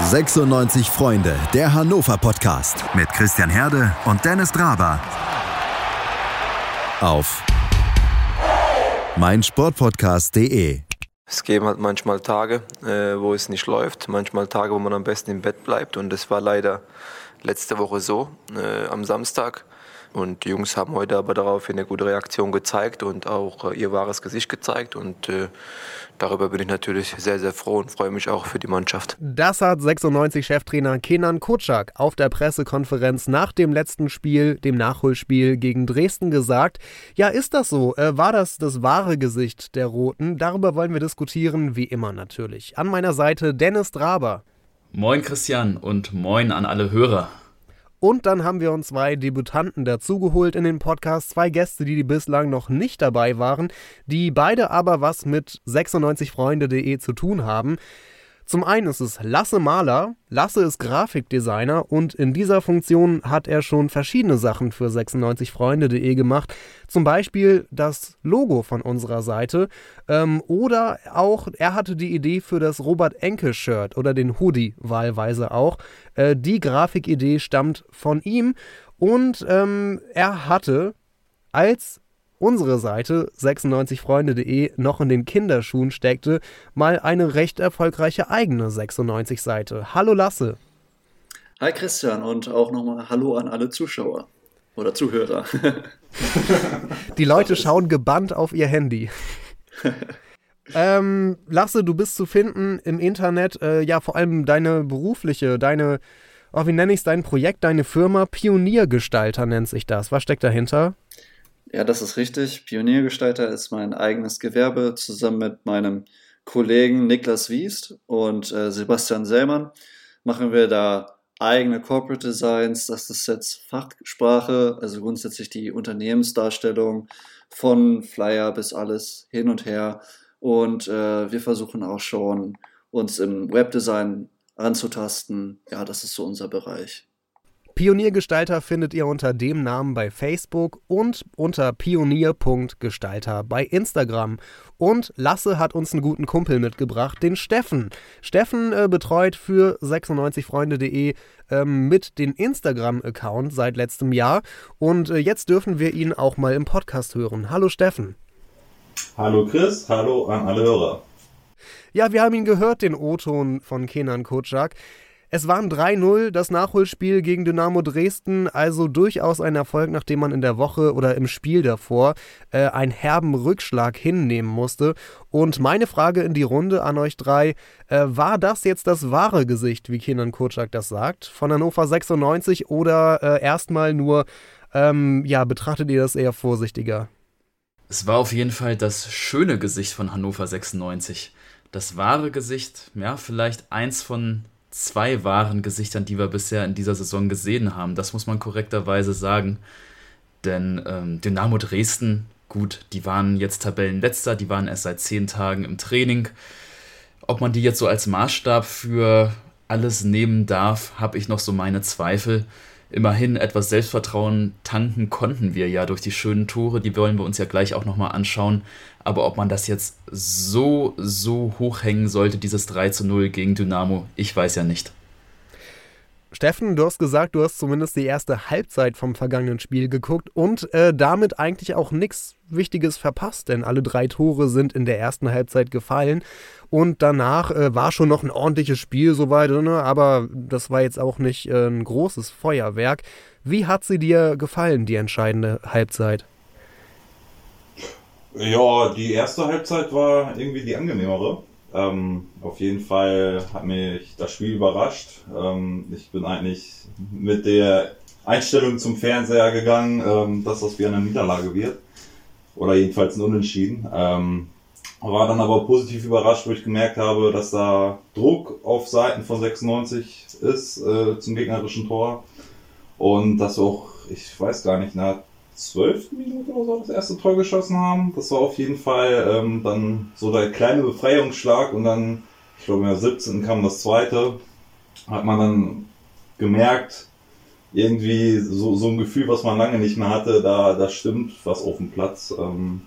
96 Freunde, der Hannover Podcast mit Christian Herde und Dennis Draber. Auf meinsportpodcast.de. Es geben halt manchmal Tage, äh, wo es nicht läuft, manchmal Tage, wo man am besten im Bett bleibt. Und das war leider letzte Woche so, äh, am Samstag. Und die Jungs haben heute aber darauf eine gute Reaktion gezeigt und auch äh, ihr wahres Gesicht gezeigt. Und äh, darüber bin ich natürlich sehr, sehr froh und freue mich auch für die Mannschaft. Das hat 96-Cheftrainer Kenan Kutschak auf der Pressekonferenz nach dem letzten Spiel, dem Nachholspiel gegen Dresden gesagt. Ja, ist das so? Äh, war das das wahre Gesicht der Roten? Darüber wollen wir diskutieren, wie immer natürlich. An meiner Seite Dennis Draber. Moin Christian und moin an alle Hörer. Und dann haben wir uns zwei Debutanten dazugeholt in den Podcast, zwei Gäste, die, bislang noch nicht dabei waren, die beide aber was mit 96freunde.de zu tun haben. Zum einen ist es Lasse Mahler. Lasse ist Grafikdesigner und in dieser Funktion hat er schon verschiedene Sachen für 96freunde.de gemacht. Zum Beispiel das Logo von unserer Seite. Ähm, oder auch, er hatte die Idee für das Robert Enke-Shirt oder den Hoodie wahlweise auch. Äh, die Grafikidee stammt von ihm und ähm, er hatte als unsere Seite 96freunde.de noch in den Kinderschuhen steckte, mal eine recht erfolgreiche eigene 96-Seite. Hallo Lasse. Hi Christian und auch nochmal Hallo an alle Zuschauer oder Zuhörer. Die Leute schauen gebannt auf ihr Handy. ähm, Lasse, du bist zu finden im Internet, äh, ja, vor allem deine berufliche, deine, oh, wie nenne ich es, dein Projekt, deine Firma, Pioniergestalter nennt sich das. Was steckt dahinter? Ja, das ist richtig. Pioniergestalter ist mein eigenes Gewerbe zusammen mit meinem Kollegen Niklas Wiest und äh, Sebastian Sellmann machen wir da eigene Corporate Designs. Das ist jetzt Fachsprache, also grundsätzlich die Unternehmensdarstellung von Flyer bis alles hin und her. Und äh, wir versuchen auch schon, uns im Webdesign anzutasten. Ja, das ist so unser Bereich. Pioniergestalter findet ihr unter dem Namen bei Facebook und unter pionier.gestalter bei Instagram. Und Lasse hat uns einen guten Kumpel mitgebracht, den Steffen. Steffen äh, betreut für 96freunde.de ähm, mit den Instagram-Account seit letztem Jahr. Und äh, jetzt dürfen wir ihn auch mal im Podcast hören. Hallo Steffen. Hallo Chris, hallo an alle Hörer. Ja, wir haben ihn gehört, den O-Ton von Kenan Kutschak. Es waren 3-0 das Nachholspiel gegen Dynamo Dresden, also durchaus ein Erfolg, nachdem man in der Woche oder im Spiel davor äh, einen herben Rückschlag hinnehmen musste. Und meine Frage in die Runde an euch drei, äh, war das jetzt das wahre Gesicht, wie Kenan Kurczak das sagt, von Hannover 96 oder äh, erstmal nur, ähm, ja, betrachtet ihr das eher vorsichtiger? Es war auf jeden Fall das schöne Gesicht von Hannover 96. Das wahre Gesicht, ja, vielleicht eins von zwei wahren Gesichtern, die wir bisher in dieser Saison gesehen haben. Das muss man korrekterweise sagen. Denn ähm, Dynamo Dresden, gut, die waren jetzt Tabellenletzter, die waren erst seit zehn Tagen im Training. Ob man die jetzt so als Maßstab für alles nehmen darf, habe ich noch so meine Zweifel. Immerhin etwas Selbstvertrauen tanken konnten wir ja durch die schönen Tore, die wollen wir uns ja gleich auch nochmal anschauen. Aber ob man das jetzt so, so hochhängen sollte, dieses 3 zu 0 gegen Dynamo, ich weiß ja nicht. Steffen, du hast gesagt, du hast zumindest die erste Halbzeit vom vergangenen Spiel geguckt und äh, damit eigentlich auch nichts Wichtiges verpasst, denn alle drei Tore sind in der ersten Halbzeit gefallen und danach äh, war schon noch ein ordentliches Spiel soweit, ne? aber das war jetzt auch nicht äh, ein großes Feuerwerk. Wie hat sie dir gefallen, die entscheidende Halbzeit? Ja, die erste Halbzeit war irgendwie die angenehmere. Ähm, auf jeden Fall hat mich das Spiel überrascht. Ähm, ich bin eigentlich mit der Einstellung zum Fernseher gegangen, ähm, dass das wie eine Niederlage wird. Oder jedenfalls ein Unentschieden. Ähm, war dann aber positiv überrascht, wo ich gemerkt habe, dass da Druck auf Seiten von 96 ist äh, zum gegnerischen Tor. Und dass auch, ich weiß gar nicht, nach zwölften Minute oder so das erste Tor geschossen haben. Das war auf jeden Fall ähm, dann so der kleine Befreiungsschlag und dann, ich glaube, in der 17. kam das zweite. Hat man dann gemerkt, irgendwie so, so ein Gefühl, was man lange nicht mehr hatte, da, da stimmt was auf dem Platz. Ähm,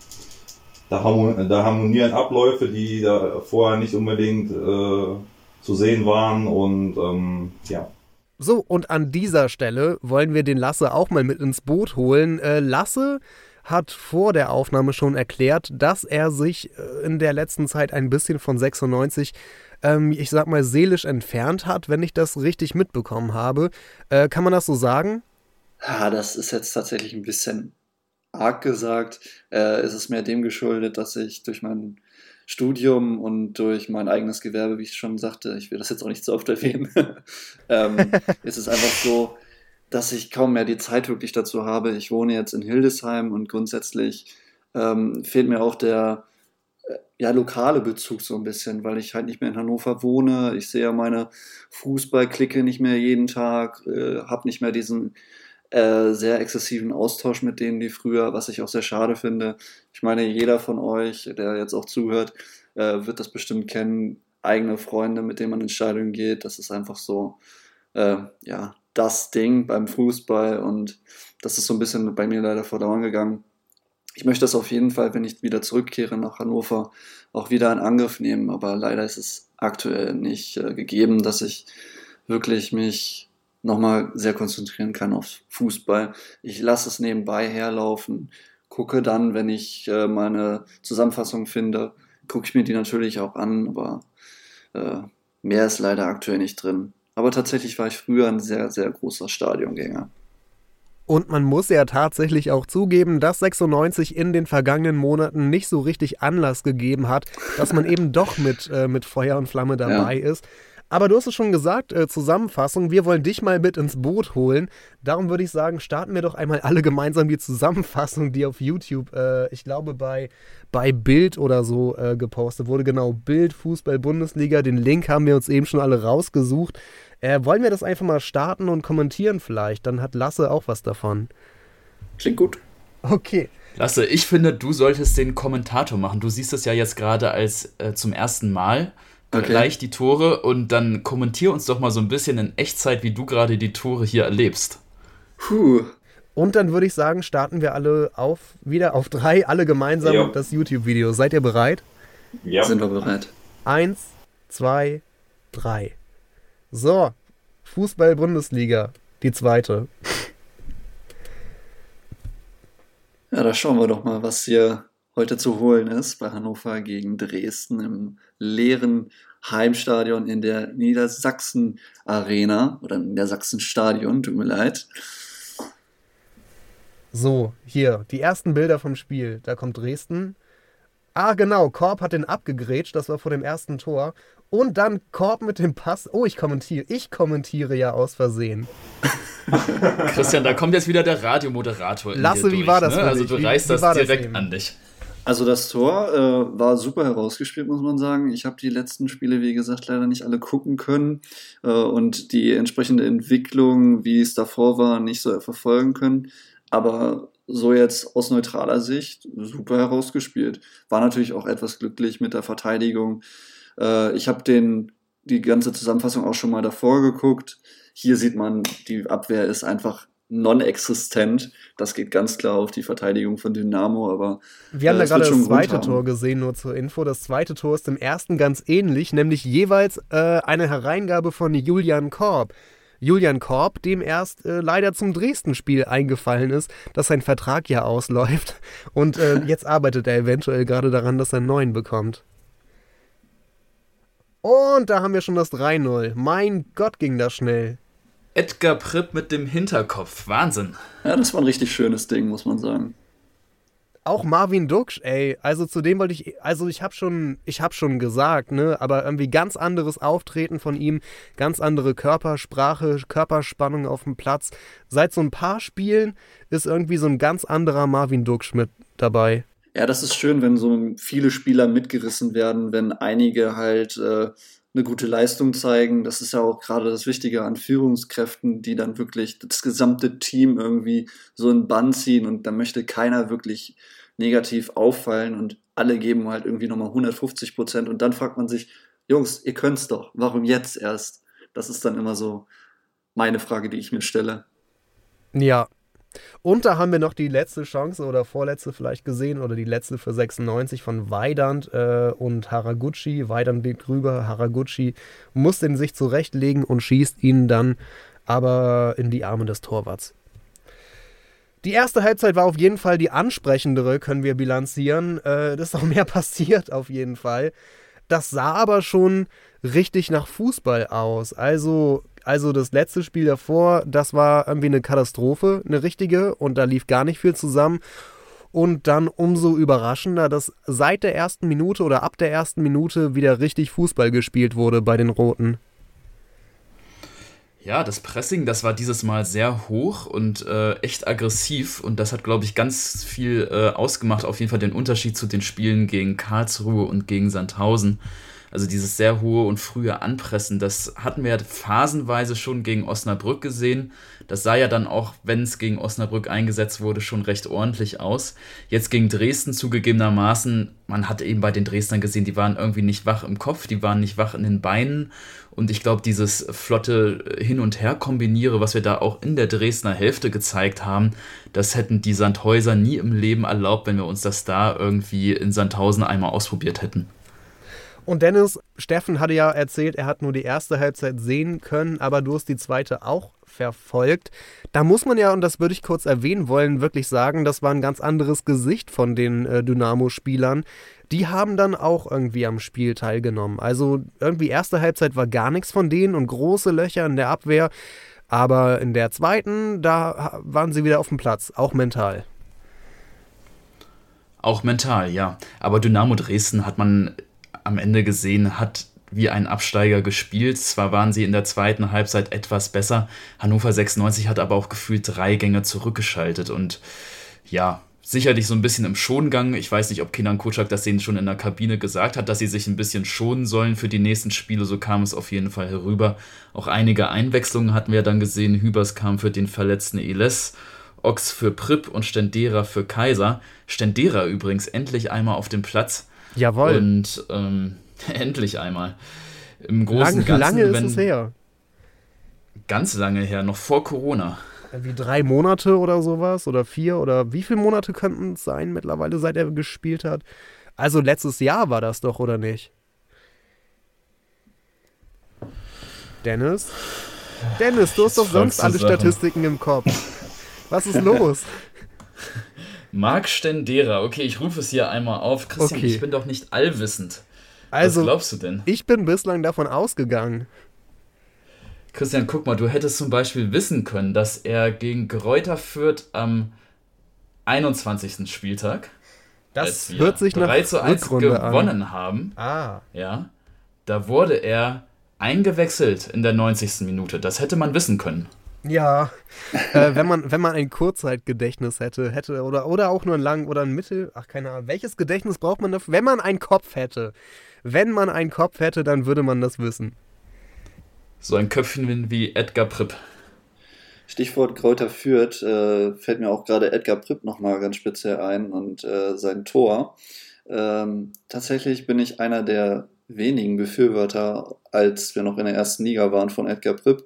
da, harmonieren, Abläufe, die da vorher nicht unbedingt äh, zu sehen waren und ähm, ja. So, und an dieser Stelle wollen wir den Lasse auch mal mit ins Boot holen. Äh, Lasse hat vor der Aufnahme schon erklärt, dass er sich äh, in der letzten Zeit ein bisschen von 96, ähm, ich sag mal, seelisch entfernt hat, wenn ich das richtig mitbekommen habe. Äh, kann man das so sagen? Ja, das ist jetzt tatsächlich ein bisschen arg gesagt. Äh, es ist mehr dem geschuldet, dass ich durch mein Studium und durch mein eigenes Gewerbe, wie ich schon sagte, ich will das jetzt auch nicht so oft erwähnen, ähm, ist es einfach so, dass ich kaum mehr die Zeit wirklich dazu habe. Ich wohne jetzt in Hildesheim und grundsätzlich ähm, fehlt mir auch der äh, ja, lokale Bezug so ein bisschen, weil ich halt nicht mehr in Hannover wohne. Ich sehe ja meine Fußballklicke nicht mehr jeden Tag, äh, habe nicht mehr diesen äh, sehr exzessiven Austausch mit denen, die früher, was ich auch sehr schade finde. Ich meine, jeder von euch, der jetzt auch zuhört, äh, wird das bestimmt kennen. Eigene Freunde, mit denen man in Stadion geht, das ist einfach so, äh, ja, das Ding beim Fußball und das ist so ein bisschen bei mir leider verloren gegangen. Ich möchte das auf jeden Fall, wenn ich wieder zurückkehre nach Hannover, auch wieder in Angriff nehmen, aber leider ist es aktuell nicht äh, gegeben, dass ich wirklich mich nochmal sehr konzentrieren kann auf Fußball. Ich lasse es nebenbei herlaufen, gucke dann, wenn ich äh, meine Zusammenfassung finde, gucke ich mir die natürlich auch an, aber äh, mehr ist leider aktuell nicht drin. Aber tatsächlich war ich früher ein sehr, sehr großer Stadiongänger. Und man muss ja tatsächlich auch zugeben, dass 96 in den vergangenen Monaten nicht so richtig Anlass gegeben hat, dass man eben doch mit, äh, mit Feuer und Flamme dabei ja. ist. Aber du hast es schon gesagt, äh, Zusammenfassung, wir wollen dich mal mit ins Boot holen. Darum würde ich sagen, starten wir doch einmal alle gemeinsam die Zusammenfassung, die auf YouTube, äh, ich glaube bei, bei Bild oder so äh, gepostet wurde. Genau, Bild, Fußball, Bundesliga. Den Link haben wir uns eben schon alle rausgesucht. Äh, wollen wir das einfach mal starten und kommentieren vielleicht? Dann hat Lasse auch was davon. Klingt gut. Okay. Lasse, ich finde, du solltest den Kommentator machen. Du siehst es ja jetzt gerade als äh, zum ersten Mal okay. gleich die Tore und dann kommentier uns doch mal so ein bisschen in Echtzeit, wie du gerade die Tore hier erlebst. Puh. Und dann würde ich sagen, starten wir alle auf wieder auf drei, alle gemeinsam ja. das YouTube-Video. Seid ihr bereit? Ja. Sind wir bereit. Eins, zwei, drei. So, Fußball-Bundesliga, die zweite. Ja, da schauen wir doch mal, was hier heute zu holen ist bei Hannover gegen Dresden im leeren Heimstadion in der Niedersachsen Arena oder in der Sachsen Stadion, tut mir leid. So, hier, die ersten Bilder vom Spiel. Da kommt Dresden. Ah, genau, Korb hat den abgegrätscht, das war vor dem ersten Tor. Und dann Korb mit dem Pass. Oh, ich kommentiere. Ich kommentiere ja aus Versehen. Christian, da kommt jetzt wieder der Radiomoderator. Lasse, wie durch, war das? Ne? Also du reißt wie, wie das direkt an dich. Also das Tor äh, war super herausgespielt, muss man sagen. Ich habe die letzten Spiele, wie gesagt, leider nicht alle gucken können äh, und die entsprechende Entwicklung, wie es davor war, nicht so verfolgen können. Aber so jetzt aus neutraler Sicht super herausgespielt. War natürlich auch etwas glücklich mit der Verteidigung. Äh, ich habe den die ganze Zusammenfassung auch schon mal davor geguckt. Hier sieht man, die Abwehr ist einfach non-existent. Das geht ganz klar auf die Verteidigung von Dynamo, aber. Wir haben äh, da gerade das zweite Tor gesehen, nur zur Info. Das zweite Tor ist dem ersten ganz ähnlich, nämlich jeweils äh, eine Hereingabe von Julian Korb. Julian Korb, dem erst äh, leider zum Dresden-Spiel eingefallen ist, dass sein Vertrag ja ausläuft. Und äh, jetzt arbeitet er eventuell gerade daran, dass er einen neuen bekommt. Und da haben wir schon das 3-0. Mein Gott, ging das schnell. Edgar Pripp mit dem Hinterkopf. Wahnsinn. Ja, das war ein richtig schönes Ding, muss man sagen. Auch Marvin Duksch, ey, also zu dem wollte ich, also ich habe schon, ich habe schon gesagt, ne, aber irgendwie ganz anderes Auftreten von ihm, ganz andere Körpersprache, Körperspannung auf dem Platz. Seit so ein paar Spielen ist irgendwie so ein ganz anderer Marvin Duksch mit dabei. Ja, das ist schön, wenn so viele Spieler mitgerissen werden, wenn einige halt äh, eine gute Leistung zeigen. Das ist ja auch gerade das Wichtige an Führungskräften, die dann wirklich das gesamte Team irgendwie so in Bann ziehen und da möchte keiner wirklich negativ auffallen und alle geben halt irgendwie nochmal 150 Prozent und dann fragt man sich, Jungs, ihr könnt's doch, warum jetzt erst? Das ist dann immer so meine Frage, die ich mir stelle. Ja, Und da haben wir noch die letzte Chance oder vorletzte vielleicht gesehen oder die letzte für 96 von Weidand äh, und Haraguchi. Weidand liegt rüber, Haraguchi muss den sich zurechtlegen und schießt ihn dann aber in die Arme des Torwarts. Die erste Halbzeit war auf jeden Fall die ansprechendere, können wir bilanzieren. Äh, das ist auch mehr passiert auf jeden Fall. Das sah aber schon richtig nach Fußball aus. Also, also das letzte Spiel davor, das war irgendwie eine Katastrophe, eine richtige, und da lief gar nicht viel zusammen. Und dann umso überraschender, dass seit der ersten Minute oder ab der ersten Minute wieder richtig Fußball gespielt wurde bei den Roten. Ja, das Pressing, das war dieses Mal sehr hoch und äh, echt aggressiv und das hat, glaube ich, ganz viel äh, ausgemacht. Auf jeden Fall den Unterschied zu den Spielen gegen Karlsruhe und gegen Sandhausen. Also dieses sehr hohe und frühe Anpressen, das hatten wir ja phasenweise schon gegen Osnabrück gesehen. Das sah ja dann auch, wenn es gegen Osnabrück eingesetzt wurde, schon recht ordentlich aus. Jetzt gegen Dresden zugegebenermaßen, man hat eben bei den Dresdnern gesehen, die waren irgendwie nicht wach im Kopf, die waren nicht wach in den Beinen. Und ich glaube, dieses flotte Hin- und Her-Kombiniere, was wir da auch in der Dresdner Hälfte gezeigt haben, das hätten die Sandhäuser nie im Leben erlaubt, wenn wir uns das da irgendwie in Sandhausen einmal ausprobiert hätten. Und Dennis, Steffen hatte ja erzählt, er hat nur die erste Halbzeit sehen können, aber du hast die zweite auch verfolgt. Da muss man ja, und das würde ich kurz erwähnen wollen, wirklich sagen, das war ein ganz anderes Gesicht von den äh, Dynamo-Spielern. Die haben dann auch irgendwie am Spiel teilgenommen. Also irgendwie erste Halbzeit war gar nichts von denen und große Löcher in der Abwehr. Aber in der zweiten, da waren sie wieder auf dem Platz, auch mental. Auch mental, ja. Aber Dynamo Dresden hat man am Ende gesehen, hat wie ein Absteiger gespielt. Zwar waren sie in der zweiten Halbzeit etwas besser, Hannover 96 hat aber auch gefühlt drei Gänge zurückgeschaltet und ja, sicherlich so ein bisschen im Schongang. Ich weiß nicht, ob Kenan Kutschak das denen schon in der Kabine gesagt hat, dass sie sich ein bisschen schonen sollen für die nächsten Spiele. So kam es auf jeden Fall herüber. Auch einige Einwechslungen hatten wir dann gesehen. Hübers kam für den verletzten Eles, Ox für Pripp und Stendera für Kaiser. Stendera übrigens endlich einmal auf dem Platz. Jawohl. Und ähm, endlich einmal. Im großen Lang, Ganzen, lange ist es her. Ganz lange her, noch vor Corona. Wie drei Monate oder sowas oder vier oder wie viele Monate könnten es sein mittlerweile, seit er gespielt hat? Also letztes Jahr war das doch, oder nicht? Dennis? Dennis, du hast doch sonst alle Statistiken im Kopf. Was ist los? Marc Stendera, okay, ich rufe es hier einmal auf. Christian, okay. ich bin doch nicht allwissend. Also, Was glaubst du denn? Ich bin bislang davon ausgegangen. Christian, guck mal, du hättest zum Beispiel wissen können, dass er gegen Gräuter führt am 21. Spieltag. Das hört sich nach 3 zu 1 Rückrunde gewonnen an. haben. Ah. Ja. Da wurde er eingewechselt in der 90. Minute. Das hätte man wissen können. Ja, äh, wenn, man, wenn man ein Kurzzeitgedächtnis hätte, hätte oder, oder auch nur ein Lang- oder ein Mittel, ach keine Ahnung, welches Gedächtnis braucht man dafür? Wenn man einen Kopf hätte, wenn man einen Kopf hätte, dann würde man das wissen. So ein Köpfchen wie Edgar Pripp. Stichwort Kräuter führt, äh, fällt mir auch gerade Edgar Pripp nochmal ganz speziell ein und äh, sein Tor. Ähm, tatsächlich bin ich einer der wenigen Befürworter, als wir noch in der ersten Liga waren, von Edgar Pripp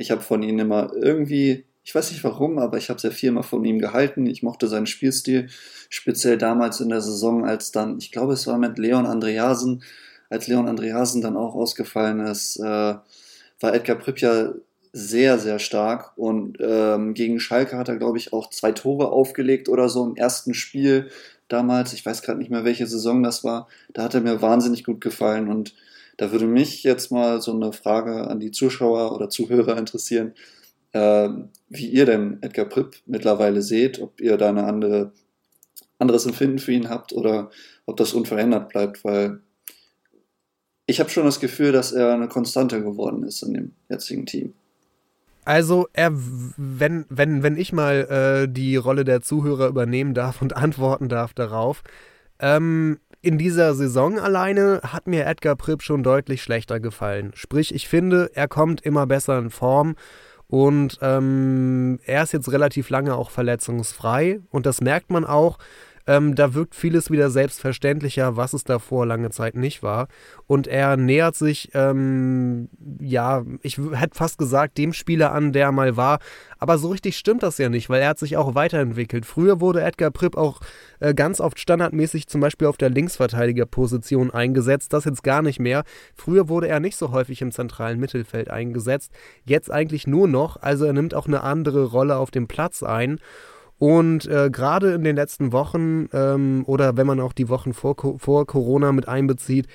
ich habe von ihm immer irgendwie, ich weiß nicht warum, aber ich habe sehr viel mal von ihm gehalten. Ich mochte seinen Spielstil, speziell damals in der Saison, als dann, ich glaube, es war mit Leon Andreasen, als Leon Andreasen dann auch ausgefallen ist, äh, war Edgar Pripp ja sehr, sehr stark und ähm, gegen Schalke hat er, glaube ich, auch zwei Tore aufgelegt oder so im ersten Spiel damals. Ich weiß gerade nicht mehr, welche Saison das war. Da hat er mir wahnsinnig gut gefallen und da würde mich jetzt mal so eine Frage an die Zuschauer oder Zuhörer interessieren, äh, wie ihr denn Edgar Pripp mittlerweile seht, ob ihr da ein andere, anderes Empfinden für ihn habt oder ob das unverändert bleibt, weil ich habe schon das Gefühl, dass er eine Konstante geworden ist in dem jetzigen Team. Also, er, wenn, wenn, wenn ich mal äh, die Rolle der Zuhörer übernehmen darf und antworten darf darauf, ähm, in dieser Saison alleine hat mir Edgar Pripp schon deutlich schlechter gefallen. Sprich, ich finde, er kommt immer besser in Form und ähm, er ist jetzt relativ lange auch verletzungsfrei und das merkt man auch. Ähm, da wirkt vieles wieder selbstverständlicher, was es davor lange Zeit nicht war. Und er nähert sich, ähm, ja, ich hätte fast gesagt, dem Spieler an, der mal war. Aber so richtig stimmt das ja nicht, weil er hat sich auch weiterentwickelt. Früher wurde Edgar Pripp auch äh, ganz oft standardmäßig zum Beispiel auf der Linksverteidigerposition eingesetzt. Das jetzt gar nicht mehr. Früher wurde er nicht so häufig im zentralen Mittelfeld eingesetzt. Jetzt eigentlich nur noch. Also er nimmt auch eine andere Rolle auf dem Platz ein. Und äh, gerade in den letzten Wochen ähm, oder wenn man auch die Wochen vor, vor Corona mit einbezieht,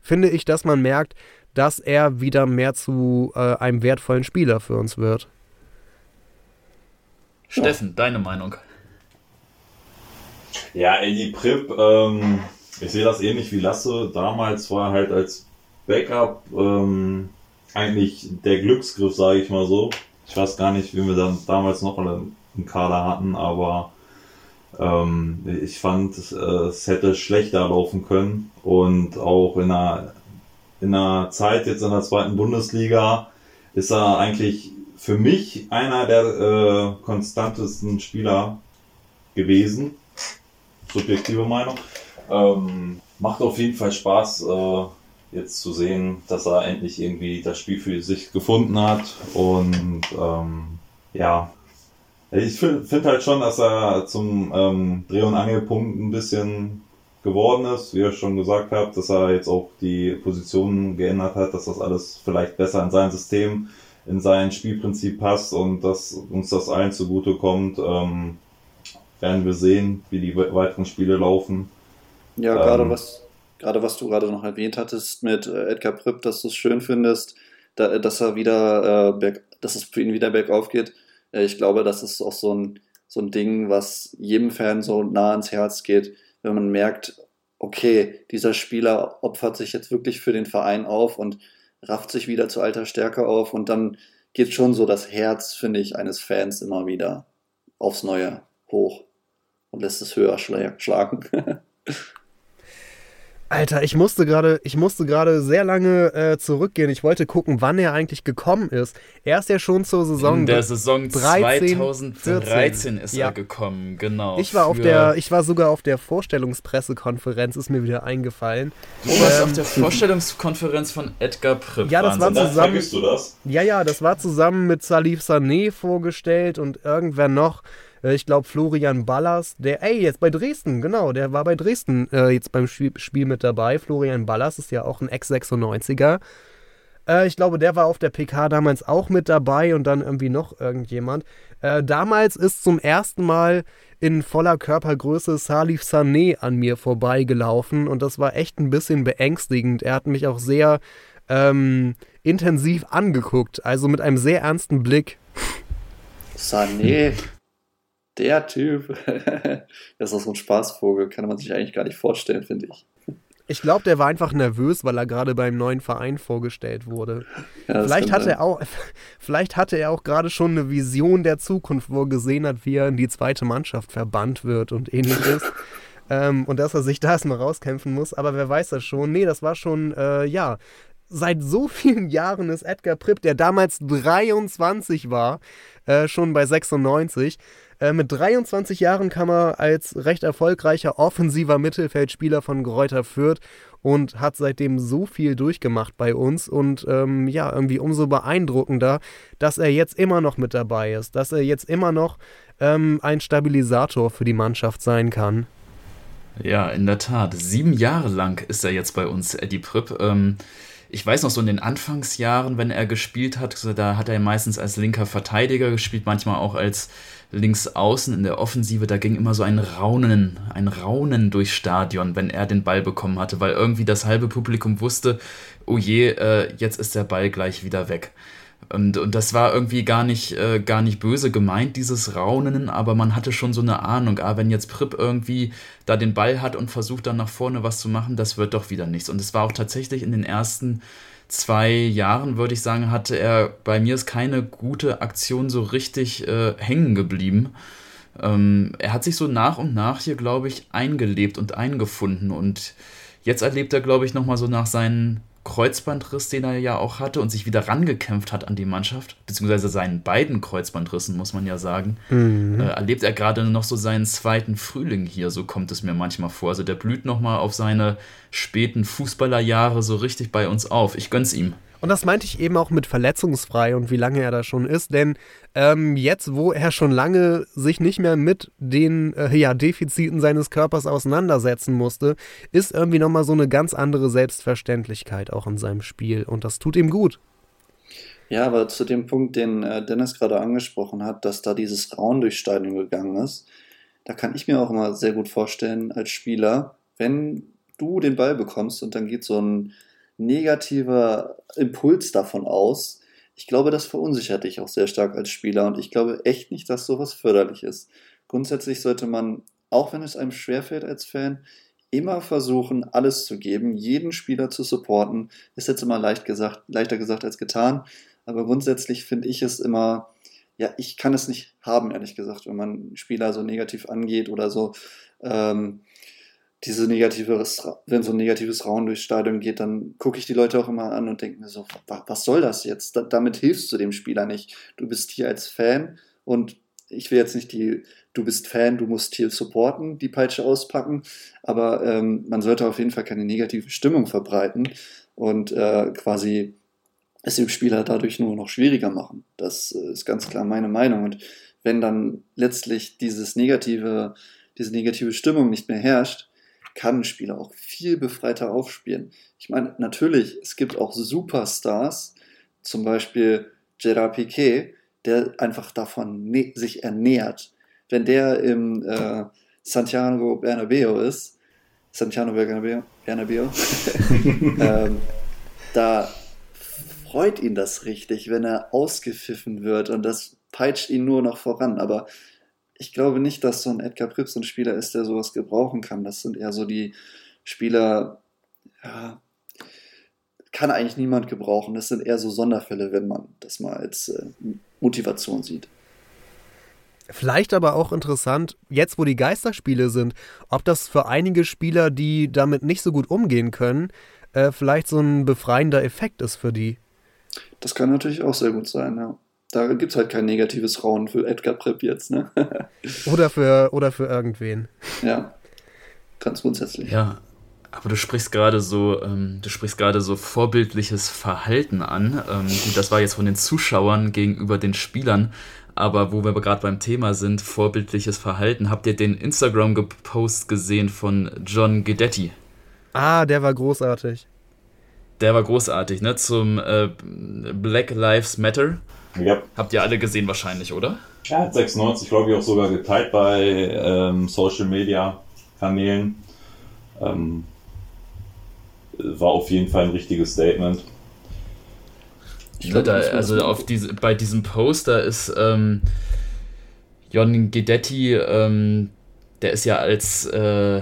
finde ich, dass man merkt, dass er wieder mehr zu äh, einem wertvollen Spieler für uns wird. Steffen, deine Meinung? Ja, Eddie Pripp, ähm, ich sehe das ähnlich wie Lasse. Damals war er halt als Backup ähm, eigentlich der Glücksgriff, sage ich mal so. Ich weiß gar nicht, wie wir dann damals noch im Kader hatten, aber ähm, ich fand, es hätte schlechter laufen können und auch in einer, in einer Zeit jetzt in der zweiten Bundesliga ist er eigentlich für mich einer der äh, konstantesten Spieler gewesen. Subjektive Meinung. Ähm, macht auf jeden Fall Spaß, äh, jetzt zu sehen, dass er endlich irgendwie das Spiel für sich gefunden hat. Und ähm, ja, ich finde find halt schon, dass er zum ähm, Dreh- und Angelpunkt ein bisschen geworden ist, wie ihr schon gesagt habt, dass er jetzt auch die Positionen geändert hat, dass das alles vielleicht besser in sein System, in sein Spielprinzip passt und dass uns das allen zugute kommt. Ähm, werden wir sehen, wie die weiteren Spiele laufen. Ja, gerade ähm, was gerade was du gerade noch erwähnt hattest mit äh, Edgar Pripp, dass du es schön findest, da, dass er wieder äh, berg, dass es für ihn wieder bergauf geht. Äh, ich glaube, das ist auch so ein, so ein Ding, was jedem Fan so nah ans Herz geht, wenn man merkt, okay, dieser Spieler opfert sich jetzt wirklich für den Verein auf und rafft sich wieder zu alter Stärke auf und dann geht schon so das Herz, finde ich, eines Fans immer wieder aufs Neue hoch und lässt es höher schlagen. Alter, ich musste gerade, ich musste gerade sehr lange äh, zurückgehen. Ich wollte gucken, wann er eigentlich gekommen ist. Er ist ja schon zur Saison. In der Saison 13, 2013 ist ja. er gekommen, genau. Ich war auf der, ich war sogar auf der Vorstellungspressekonferenz, ist mir wieder eingefallen. Du warst ähm, auf der Vorstellungskonferenz von Edgar Pripp. Ja, das Wahnsinn. war zusammen. du das? Ja, ja, das war zusammen mit Salif Sané vorgestellt und irgendwer noch. Äh, ich glaube, Florian Ballas, der, ey, jetzt bei Dresden, genau, der war bei Dresden äh, jetzt beim Spiel mit dabei. Florian Ballas ist ja auch ein Ex-96er. Äh, ich glaube, der war auf der PK damals auch mit dabei und dann irgendwie noch irgendjemand. Äh, damals ist zum ersten Mal in voller Körpergröße Salif Sané an mir vorbeigelaufen und das war echt ein bisschen beängstigend. Er hat mich auch sehr ähm, intensiv angeguckt, also mit einem sehr ernsten Blick. Sané, der Typ, das ist so ein Spaßvogel, kann man sich eigentlich gar nicht vorstellen, finde ich. Ich glaube, der war einfach nervös, weil er gerade beim neuen Verein vorgestellt wurde. Ja, vielleicht, hatte er auch, vielleicht hatte er auch gerade schon eine Vision der Zukunft, wo er gesehen hat, wie er in die zweite Mannschaft verbannt wird und ähnliches. ähm, und dass er sich da erstmal rauskämpfen muss. Aber wer weiß das schon? Nee, das war schon, äh, ja, seit so vielen Jahren ist Edgar Pripp, der damals 23 war, äh, schon bei 96. Äh, mit 23 Jahren kam er als recht erfolgreicher offensiver Mittelfeldspieler von Greuther Fürth und hat seitdem so viel durchgemacht bei uns und ähm, ja, irgendwie umso beeindruckender, dass er jetzt immer noch mit dabei ist, dass er jetzt immer noch ähm, ein Stabilisator für die Mannschaft sein kann. Ja, in der Tat. Sieben Jahre lang ist er jetzt bei uns, Eddie Pripp. Ähm, ich weiß noch so in den Anfangsjahren, wenn er gespielt hat, da hat er meistens als linker Verteidiger gespielt, manchmal auch als links außen in der Offensive, da ging immer so ein Raunen, ein Raunen durchs Stadion, wenn er den Ball bekommen hatte, weil irgendwie das halbe Publikum wusste, oh je, äh, jetzt ist der Ball gleich wieder weg. Und, und das war irgendwie gar nicht, äh, gar nicht böse gemeint, dieses Raunen, aber man hatte schon so eine Ahnung, ah, wenn jetzt Prip irgendwie da den Ball hat und versucht dann nach vorne was zu machen, das wird doch wieder nichts. Und es war auch tatsächlich in den ersten zwei Jahren, würde ich sagen, hatte er bei mir ist keine gute Aktion so richtig äh, hängen geblieben. Ähm, er hat sich so nach und nach hier, glaube ich, eingelebt und eingefunden und jetzt erlebt er, glaube ich, nochmal so nach seinen Kreuzbandriss, den er ja auch hatte und sich wieder rangekämpft hat an die Mannschaft, beziehungsweise seinen beiden Kreuzbandrissen, muss man ja sagen, mhm. äh, erlebt er gerade noch so seinen zweiten Frühling hier, so kommt es mir manchmal vor. Also der blüht nochmal auf seine späten Fußballerjahre so richtig bei uns auf. Ich gönn's ihm. Und das meinte ich eben auch mit verletzungsfrei und wie lange er da schon ist. Denn ähm, jetzt, wo er schon lange sich nicht mehr mit den äh, ja, Defiziten seines Körpers auseinandersetzen musste, ist irgendwie nochmal so eine ganz andere Selbstverständlichkeit auch in seinem Spiel. Und das tut ihm gut. Ja, aber zu dem Punkt, den äh, Dennis gerade angesprochen hat, dass da dieses Raun durchs Stadion gegangen ist, da kann ich mir auch immer sehr gut vorstellen als Spieler, wenn du den Ball bekommst und dann geht so ein negativer Impuls davon aus. Ich glaube, das verunsichert dich auch sehr stark als Spieler und ich glaube echt nicht, dass sowas förderlich ist. Grundsätzlich sollte man, auch wenn es einem schwerfällt als Fan, immer versuchen, alles zu geben, jeden Spieler zu supporten. Ist jetzt immer leicht gesagt, leichter gesagt als getan, aber grundsätzlich finde ich es immer, ja, ich kann es nicht haben, ehrlich gesagt, wenn man Spieler so negativ angeht oder so. Ähm, diese negative, wenn so ein negatives Rauen durchs Stadion geht, dann gucke ich die Leute auch immer an und denke mir so, was soll das jetzt? Da, damit hilfst du dem Spieler nicht. Du bist hier als Fan und ich will jetzt nicht die, du bist Fan, du musst hier supporten, die Peitsche auspacken, aber ähm, man sollte auf jeden Fall keine negative Stimmung verbreiten und äh, quasi es dem Spieler dadurch nur noch schwieriger machen. Das äh, ist ganz klar meine Meinung. Und wenn dann letztlich dieses negative, diese negative Stimmung nicht mehr herrscht, kann ein Spieler auch viel befreiter aufspielen. Ich meine, natürlich, es gibt auch Superstars, zum Beispiel Gerard Piquet, der einfach davon sich ernährt. Wenn der im äh, Santiago Bernabeo ist, Santiago Bernabeo, Bernabeo ähm, da freut ihn das richtig, wenn er ausgepfiffen wird und das peitscht ihn nur noch voran. Aber ich glaube nicht, dass so ein Edgar Prips ein Spieler ist, der sowas gebrauchen kann. Das sind eher so die Spieler, ja, kann eigentlich niemand gebrauchen. Das sind eher so Sonderfälle, wenn man das mal als äh, Motivation sieht. Vielleicht aber auch interessant, jetzt wo die Geisterspiele sind, ob das für einige Spieler, die damit nicht so gut umgehen können, äh, vielleicht so ein befreiender Effekt ist für die. Das kann natürlich auch sehr gut sein, ja da gibt es halt kein negatives Rauen für Edgar Prep jetzt, ne? oder, für, oder für irgendwen. Ja, ganz grundsätzlich. Ja, aber du sprichst gerade so, ähm, du sprichst gerade so vorbildliches Verhalten an. Ähm, das war jetzt von den Zuschauern gegenüber den Spielern. Aber wo wir gerade beim Thema sind, vorbildliches Verhalten, habt ihr den Instagram-Post gesehen von John Guidetti? Ah, der war großartig. Der war großartig, ne? Zum äh, Black Lives Matter. Ja. Habt ihr alle gesehen wahrscheinlich, oder? Er hat 96, glaube ich, auch sogar geteilt bei ähm, Social Media Kanälen. Ähm, war auf jeden Fall ein richtiges Statement. Ich glaub, da, also auf diese, bei diesem Poster ist ähm, Jon Guidetti, ähm, der ist ja als äh,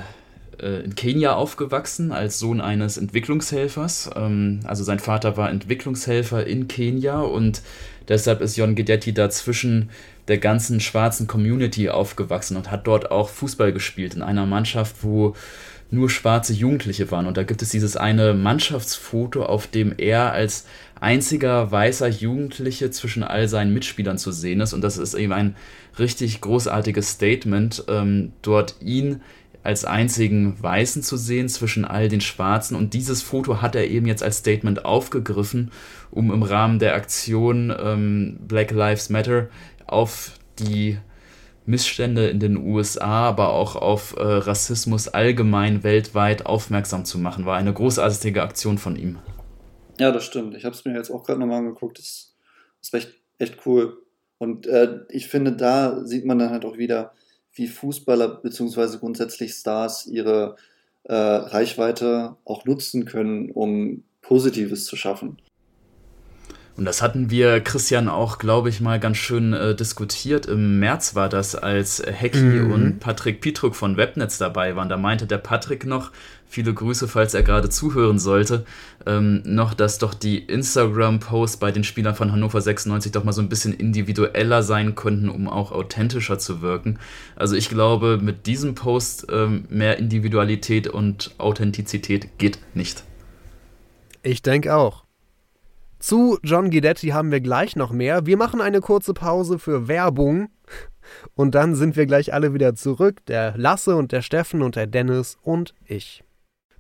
äh, in Kenia aufgewachsen, als Sohn eines Entwicklungshelfers. Ähm, also sein Vater war Entwicklungshelfer in Kenia und Deshalb ist Jon Guidetti dazwischen der ganzen schwarzen Community aufgewachsen und hat dort auch Fußball gespielt in einer Mannschaft, wo nur schwarze Jugendliche waren. Und da gibt es dieses eine Mannschaftsfoto, auf dem er als einziger weißer Jugendliche zwischen all seinen Mitspielern zu sehen ist. Und das ist eben ein richtig großartiges Statement, ähm, dort ihn als einzigen Weißen zu sehen zwischen all den Schwarzen. Und dieses Foto hat er eben jetzt als Statement aufgegriffen, um im Rahmen der Aktion ähm, Black Lives Matter auf die Missstände in den USA, aber auch auf äh, Rassismus allgemein weltweit aufmerksam zu machen. War eine großartige Aktion von ihm. Ja, das stimmt. Ich habe es mir jetzt auch gerade nochmal angeguckt. Das ist echt, echt cool. Und äh, ich finde, da sieht man dann halt auch wieder, wie Fußballer bzw. grundsätzlich Stars ihre äh, Reichweite auch nutzen können, um Positives zu schaffen. Und das hatten wir, Christian, auch, glaube ich, mal ganz schön äh, diskutiert. Im März war das, als Hecki mhm. und Patrick Pietruk von Webnetz dabei waren. Da meinte der Patrick noch, viele Grüße, falls er gerade zuhören sollte, ähm, noch, dass doch die Instagram-Posts bei den Spielern von Hannover 96 doch mal so ein bisschen individueller sein könnten, um auch authentischer zu wirken. Also ich glaube, mit diesem Post ähm, mehr Individualität und Authentizität geht nicht. Ich denke auch. Zu John Guidetti haben wir gleich noch mehr. Wir machen eine kurze Pause für Werbung. Und dann sind wir gleich alle wieder zurück. Der Lasse und der Steffen und der Dennis und ich.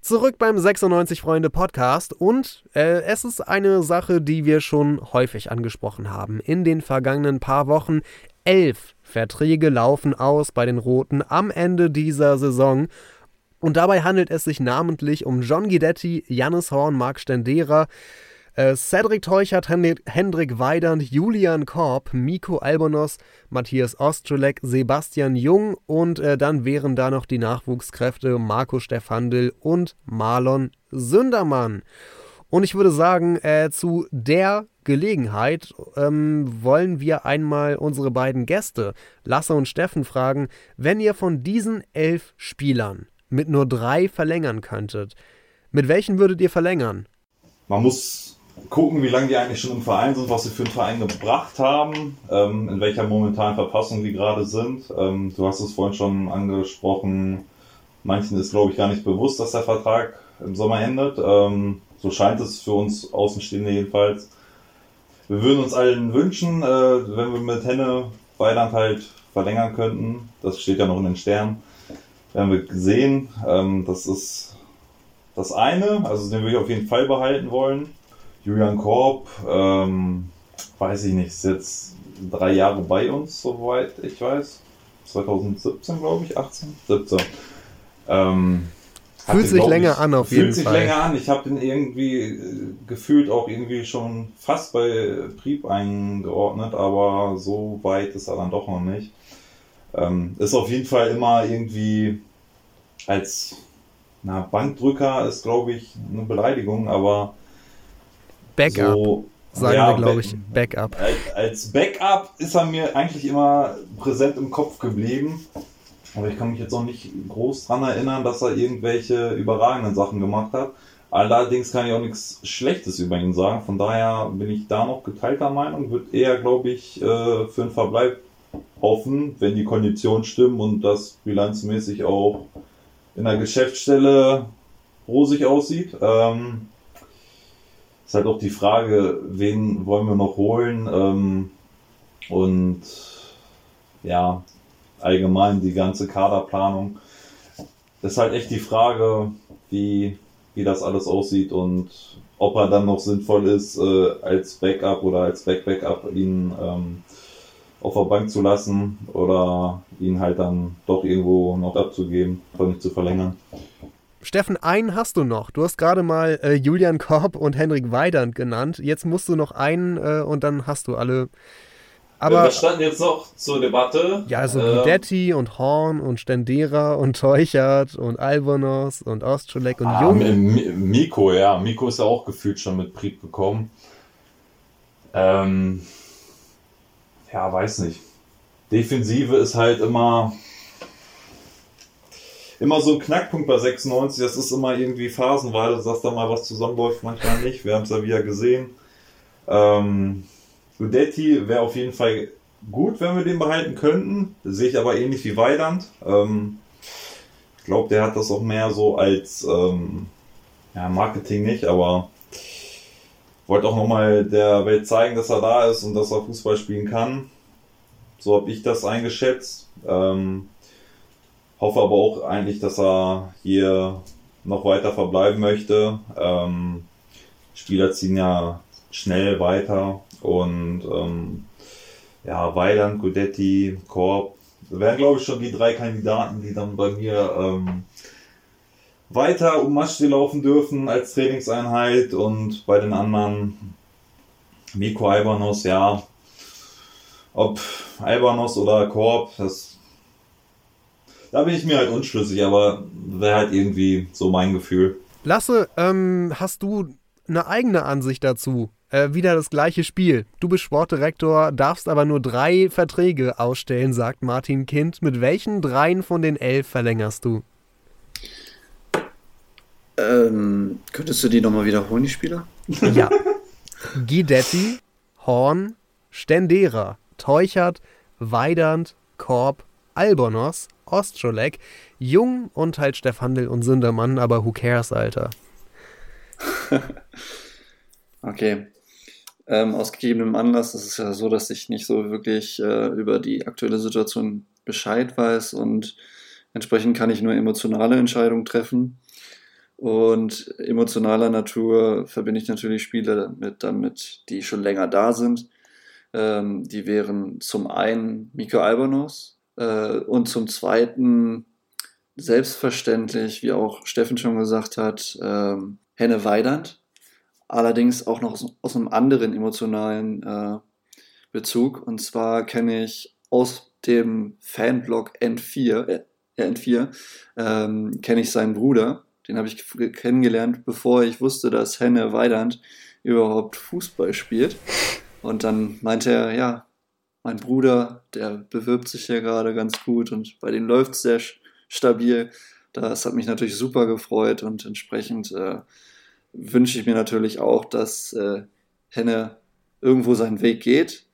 Zurück beim 96 Freunde Podcast und äh, es ist eine Sache, die wir schon häufig angesprochen haben. In den vergangenen paar Wochen elf Verträge laufen aus bei den Roten am Ende dieser Saison. Und dabei handelt es sich namentlich um John Guidetti, Jannis Horn, Marc Stendera, Cedric Teuchert, Hendrik Weidand, Julian Korb, Miko Albonos, Matthias Ostrolek, Sebastian Jung und äh, dann wären da noch die Nachwuchskräfte Marco Stefandl und Marlon Sündermann. Und ich würde sagen, äh, zu der Gelegenheit ähm, wollen wir einmal unsere beiden Gäste, Lasse und Steffen, fragen, wenn ihr von diesen elf Spielern mit nur drei verlängern könntet, mit welchen würdet ihr verlängern? Man muss gucken, wie lange die eigentlich schon im Verein sind, was sie für einen Verein gebracht haben, ähm, in welcher momentanen Verfassung die gerade sind. Ähm, du hast es vorhin schon angesprochen, manchen ist, glaube ich, gar nicht bewusst, dass der Vertrag im Sommer endet. Ähm, so scheint es für uns Außenstehende jedenfalls. Wir würden uns allen wünschen, äh, wenn wir mit Henne Weiland halt verlängern könnten. Das steht ja noch in den Sternen. Werden wir sehen. Ähm, das ist das eine, also den würde ich auf jeden Fall behalten wollen. Julian Korb, ähm, weiß ich nicht, ist jetzt drei Jahre bei uns, soweit ich weiß. 2017, glaube ich, 18, 17. Ähm, fühlt sich länger ich, an auf jeden Fall. Fühlt sich länger an. Ich habe den irgendwie äh, gefühlt auch irgendwie schon fast bei Prieb eingeordnet, aber so weit ist er dann doch noch nicht. Ähm, ist auf jeden Fall immer irgendwie als na, Bankdrücker ist, glaube ich, eine Beleidigung, aber Backup. So, sagen ja, wir, glaube ich, Backup. Als Backup ist er mir eigentlich immer präsent im Kopf geblieben. Aber ich kann mich jetzt auch nicht groß dran erinnern, dass er irgendwelche überragenden Sachen gemacht hat. Allerdings kann ich auch nichts Schlechtes über ihn sagen. Von daher bin ich da noch geteilter Meinung. Wird eher, glaube ich, äh, für einen Verbleib offen, wenn die Konditionen stimmen und das bilanzmäßig auch in der Geschäftsstelle rosig aussieht. Ähm, ist halt auch die Frage, wen wollen wir noch holen ähm, und ja, allgemein die ganze Kaderplanung. Ist halt echt die Frage, wie, wie das alles aussieht und ob er dann noch sinnvoll ist, äh, als Backup oder als Back-Backup ihn ähm, auf der Bank zu lassen oder ihn halt dann doch irgendwo noch abzugeben, einfach nicht zu verlängern. Steffen, einen hast du noch. Du hast gerade mal äh, Julian Korb und Henrik Weidand genannt. Jetzt musst du noch einen äh, und dann hast du alle. Aber was standen jetzt noch zur Debatte? Ja, also ähm, Guidetti und Horn und Stendera und Teuchert und Albonos und Ostrolek und ah, Jung. Miko, ja. Miko ist ja auch gefühlt schon mit Prieb gekommen. Ähm, ja, weiß nicht. Defensive ist halt immer immer so ein Knackpunkt bei 96. Das ist immer irgendwie phasenweise, dass da mal was zusammenläuft, manchmal nicht. Wir haben es ja wieder gesehen. Ähm, Gudetti wäre auf jeden Fall gut, wenn wir den behalten könnten. Sehe ich aber ähnlich wie Weidand. Ähm, ich glaube, der hat das auch mehr so als ähm, ja, Marketing nicht, aber wollte auch nochmal der Welt zeigen, dass er da ist und dass er Fußball spielen kann. So habe ich das eingeschätzt. Ähm, Hoffe aber auch eigentlich, dass er hier noch weiter verbleiben möchte. Ähm, Spieler ziehen ja schnell weiter und ähm, ja, Weiland, Gudetti, Korb, wären glaube ich schon die drei Kandidaten, die dann bei mir ähm, weiter um Maschsee laufen dürfen als Trainingseinheit und bei den anderen Miko Albanos, ja, ob Albanos oder Korb, das da bin ich mir halt unschlüssig, aber wäre halt irgendwie so mein Gefühl. Lasse, ähm, hast du eine eigene Ansicht dazu? Äh, wieder das gleiche Spiel. Du bist Sportdirektor, darfst aber nur drei Verträge ausstellen, sagt Martin Kind. Mit welchen dreien von den elf verlängerst du? Ähm, könntest du die nochmal wiederholen, die Spieler? Ja. Guidetti, Horn, Stendera, Teuchert, Weidand, Korb, Albonos, Ostrolek, Jung und halt Stefandel und Sündermann, aber who cares, Alter. okay. Ähm, aus gegebenem Anlass ist es ja so, dass ich nicht so wirklich äh, über die aktuelle Situation Bescheid weiß und entsprechend kann ich nur emotionale Entscheidungen treffen. Und emotionaler Natur verbinde ich natürlich Spiele mit, damit, die schon länger da sind. Ähm, die wären zum einen Miko Albanos und zum zweiten selbstverständlich, wie auch Steffen schon gesagt hat, ähm, Henne Weidand. Allerdings auch noch aus, aus einem anderen emotionalen äh, Bezug. Und zwar kenne ich aus dem Fanblog N4, äh, N4 ähm, kenne ich seinen Bruder. Den habe ich kennengelernt, bevor ich wusste, dass Henne Weidand überhaupt Fußball spielt. Und dann meinte er, ja, mein Bruder, der bewirbt sich hier gerade ganz gut und bei denen läuft es sehr stabil. Das hat mich natürlich super gefreut und entsprechend äh, wünsche ich mir natürlich auch, dass äh, Henne irgendwo seinen Weg geht.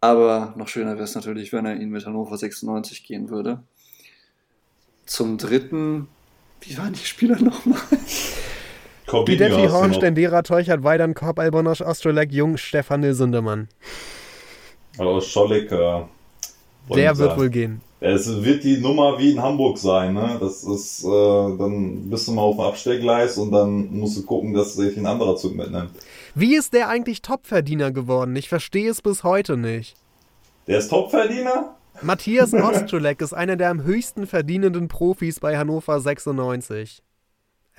Aber noch schöner wäre es natürlich, wenn er ihn mit Hannover 96 gehen würde. Zum dritten, wie waren die Spieler nochmal? Bidetti, Horn, Stendera, Teuchert, Weidern, Korb, Albonosch, Ostrolek, Jung, Stefan Nilsundermann. Also Scholleck, äh, Der wird wohl gehen. Es wird die Nummer wie in Hamburg sein, ne? Das ist, äh, dann bist du mal auf dem Abstellgleis und dann musst du gucken, dass sich ein anderer Zug mitnimmt. Wie ist der eigentlich Topverdiener geworden? Ich verstehe es bis heute nicht. Der ist Topverdiener? Matthias Ostrolek ist einer der am höchsten verdienenden Profis bei Hannover 96.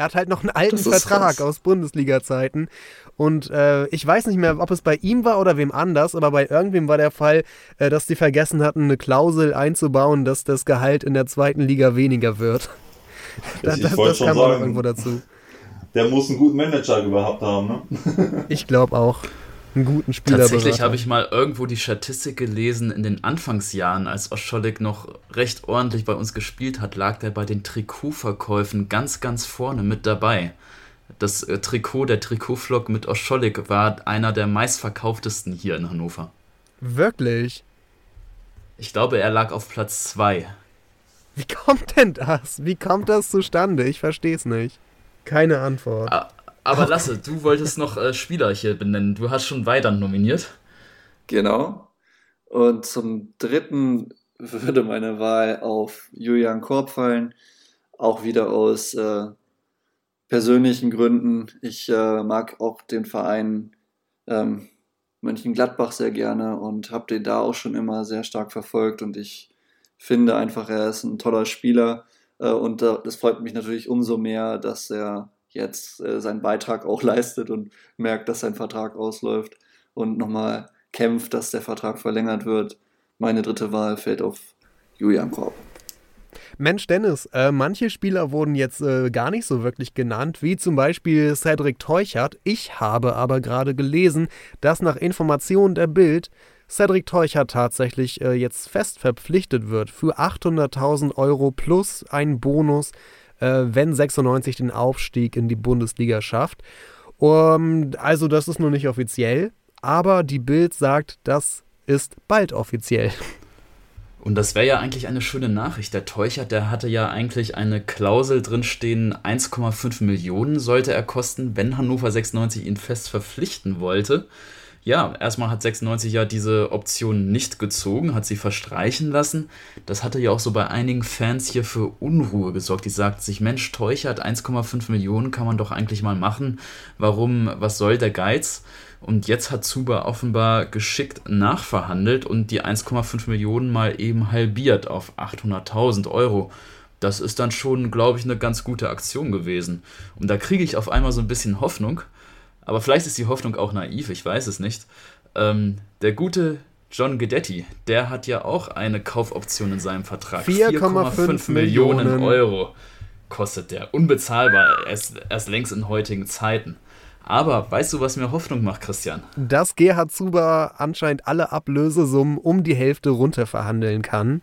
Er hat halt noch einen alten Vertrag krass. aus Bundesliga-Zeiten. Und äh, ich weiß nicht mehr, ob es bei ihm war oder wem anders, aber bei irgendwem war der Fall, äh, dass die vergessen hatten, eine Klausel einzubauen, dass das Gehalt in der zweiten Liga weniger wird. das, das, das kam auch irgendwo dazu. Der muss einen guten Manager gehabt haben, ne? ich glaube auch einen guten Spieler Tatsächlich habe ich mal irgendwo die Statistik gelesen, in den Anfangsjahren, als Oscholik noch recht ordentlich bei uns gespielt hat, lag der bei den Trikotverkäufen ganz, ganz vorne mit dabei. Das äh, Trikot, der Trikotflock mit Oscholik war einer der meistverkauftesten hier in Hannover. Wirklich? Ich glaube, er lag auf Platz 2. Wie kommt denn das? Wie kommt das zustande? Ich verstehe es nicht. Keine Antwort. Aber Lasse, du wolltest noch äh, Spieler hier benennen. Du hast schon Weidern nominiert. Genau. Und zum dritten würde meine Wahl auf Julian Korb fallen. Auch wieder aus äh, persönlichen Gründen. Ich äh, mag auch den Verein ähm, Mönchengladbach sehr gerne und habe den da auch schon immer sehr stark verfolgt. Und ich finde einfach, er ist ein toller Spieler. Äh, und das freut mich natürlich umso mehr, dass er jetzt äh, seinen Beitrag auch leistet und merkt, dass sein Vertrag ausläuft und nochmal kämpft, dass der Vertrag verlängert wird. Meine dritte Wahl fällt auf Julian Korb. Mensch, Dennis, äh, manche Spieler wurden jetzt äh, gar nicht so wirklich genannt, wie zum Beispiel Cedric Teuchert. Ich habe aber gerade gelesen, dass nach Informationen der Bild Cedric Teuchert tatsächlich äh, jetzt fest verpflichtet wird für 800.000 Euro plus einen Bonus äh, wenn 96 den Aufstieg in die Bundesliga schafft. Um, also das ist noch nicht offiziell, aber die Bild sagt, das ist bald offiziell. Und das wäre ja eigentlich eine schöne Nachricht. Der Teuchert, der hatte ja eigentlich eine Klausel drinstehen, 1,5 Millionen sollte er kosten, wenn Hannover 96 ihn fest verpflichten wollte ja, erstmal hat 96 ja diese Option nicht gezogen, hat sie verstreichen lassen. Das hatte ja auch so bei einigen Fans hier für Unruhe gesorgt. Die sagten sich, Mensch, Teuchert, 1,5 Millionen kann man doch eigentlich mal machen. Warum, was soll der Geiz? Und jetzt hat Zuba offenbar geschickt nachverhandelt und die 1,5 Millionen mal eben halbiert auf 800.000 Euro. Das ist dann schon, glaube ich, eine ganz gute Aktion gewesen. Und da kriege ich auf einmal so ein bisschen Hoffnung aber vielleicht ist die Hoffnung auch naiv, ich weiß es nicht. Ähm, der gute John Guidetti, der hat ja auch eine Kaufoption in seinem Vertrag. 4,5 Millionen Euro kostet der. Unbezahlbar, erst, erst längst in heutigen Zeiten. Aber weißt du, was mir Hoffnung macht, Christian? Dass Gerhard Zuber anscheinend alle Ablösesummen um die Hälfte runterverhandeln kann.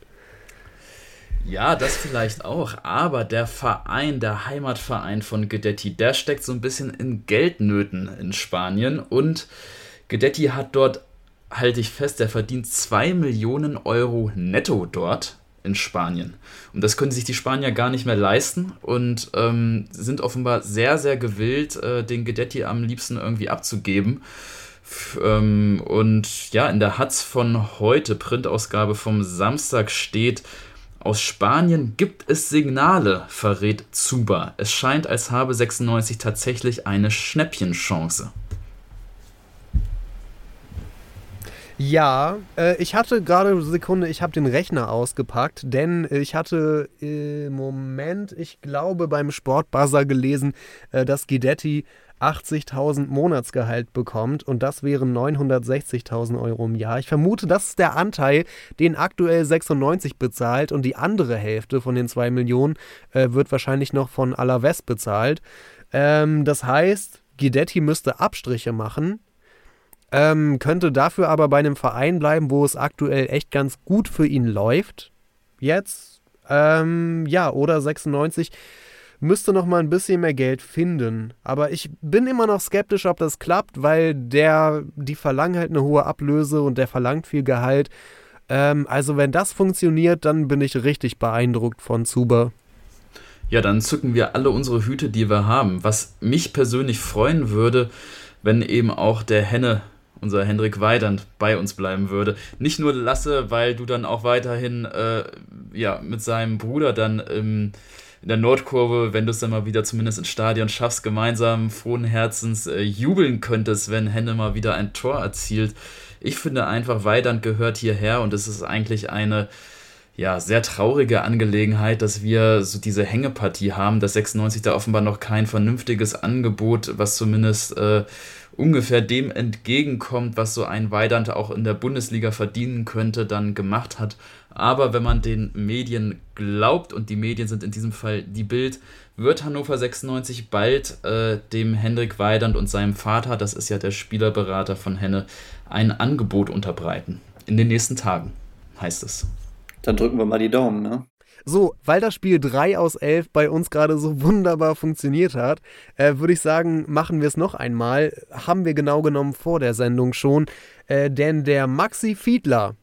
Ja, das vielleicht auch, aber der Verein, der Heimatverein von Guedetti, der steckt so ein bisschen in Geldnöten in Spanien und Guedetti hat dort, halte ich fest, der verdient 2 Millionen Euro netto dort. in Spanien. Und das können sich die Spanier gar nicht mehr leisten und ähm, sind offenbar sehr, sehr gewillt, äh, den Gedetti am liebsten irgendwie abzugeben. Ähm, und ja, in der Hatz von heute, Printausgabe vom Samstag, steht, aus Spanien gibt es Signale, verrät Zuba. Es scheint, als habe 96 tatsächlich eine Schnäppchenchance. Ja, äh, ich hatte gerade Sekunde, ich habe den Rechner ausgepackt, denn ich hatte im Moment, ich glaube, beim Sportbuzzer gelesen, äh, dass Guidetti 80.000 Monatsgehalt bekommt und das wären 960.000 Euro im Jahr. Ich vermute, das ist der Anteil, den aktuell 96 bezahlt und die andere Hälfte von den 2 Millionen äh, wird wahrscheinlich noch von Alaves bezahlt. Ähm, das heißt, Guidetti müsste Abstriche machen, ähm, könnte dafür aber bei einem Verein bleiben, wo es aktuell echt ganz gut für ihn läuft. Jetzt, ähm, ja, oder 96 müsste noch mal ein bisschen mehr Geld finden. Aber ich bin immer noch skeptisch, ob das klappt, weil der, die verlangen halt eine hohe Ablöse und der verlangt viel Gehalt. Ähm, also wenn das funktioniert, dann bin ich richtig beeindruckt von Zuber. Ja, dann zücken wir alle unsere Hüte, die wir haben. Was mich persönlich freuen würde, wenn eben auch der Henne unser Hendrik Weidand bei uns bleiben würde. Nicht nur Lasse, weil du dann auch weiterhin äh, ja, mit seinem Bruder dann im in der Nordkurve, wenn du es dann mal wieder zumindest ins Stadion schaffst, gemeinsam frohen Herzens äh, jubeln könntest, wenn Henne mal wieder ein Tor erzielt. Ich finde einfach, Weidand gehört hierher und es ist eigentlich eine ja, sehr traurige Angelegenheit, dass wir so diese Hängepartie haben, dass 96 da offenbar noch kein vernünftiges Angebot, was zumindest äh, ungefähr dem entgegenkommt, was so ein Weidand auch in der Bundesliga verdienen könnte, dann gemacht hat. Aber wenn man den Medien glaubt, und die Medien sind in diesem Fall die Bild, wird Hannover 96 bald äh, dem Hendrik Weidand und seinem Vater, das ist ja der Spielerberater von Henne, ein Angebot unterbreiten. In den nächsten Tagen, heißt es. Dann drücken wir mal die Daumen, ne? So, weil das Spiel 3 aus 11 bei uns gerade so wunderbar funktioniert hat, äh, würde ich sagen, machen wir es noch einmal. Haben wir genau genommen vor der Sendung schon. Äh, denn der Maxi Fiedler,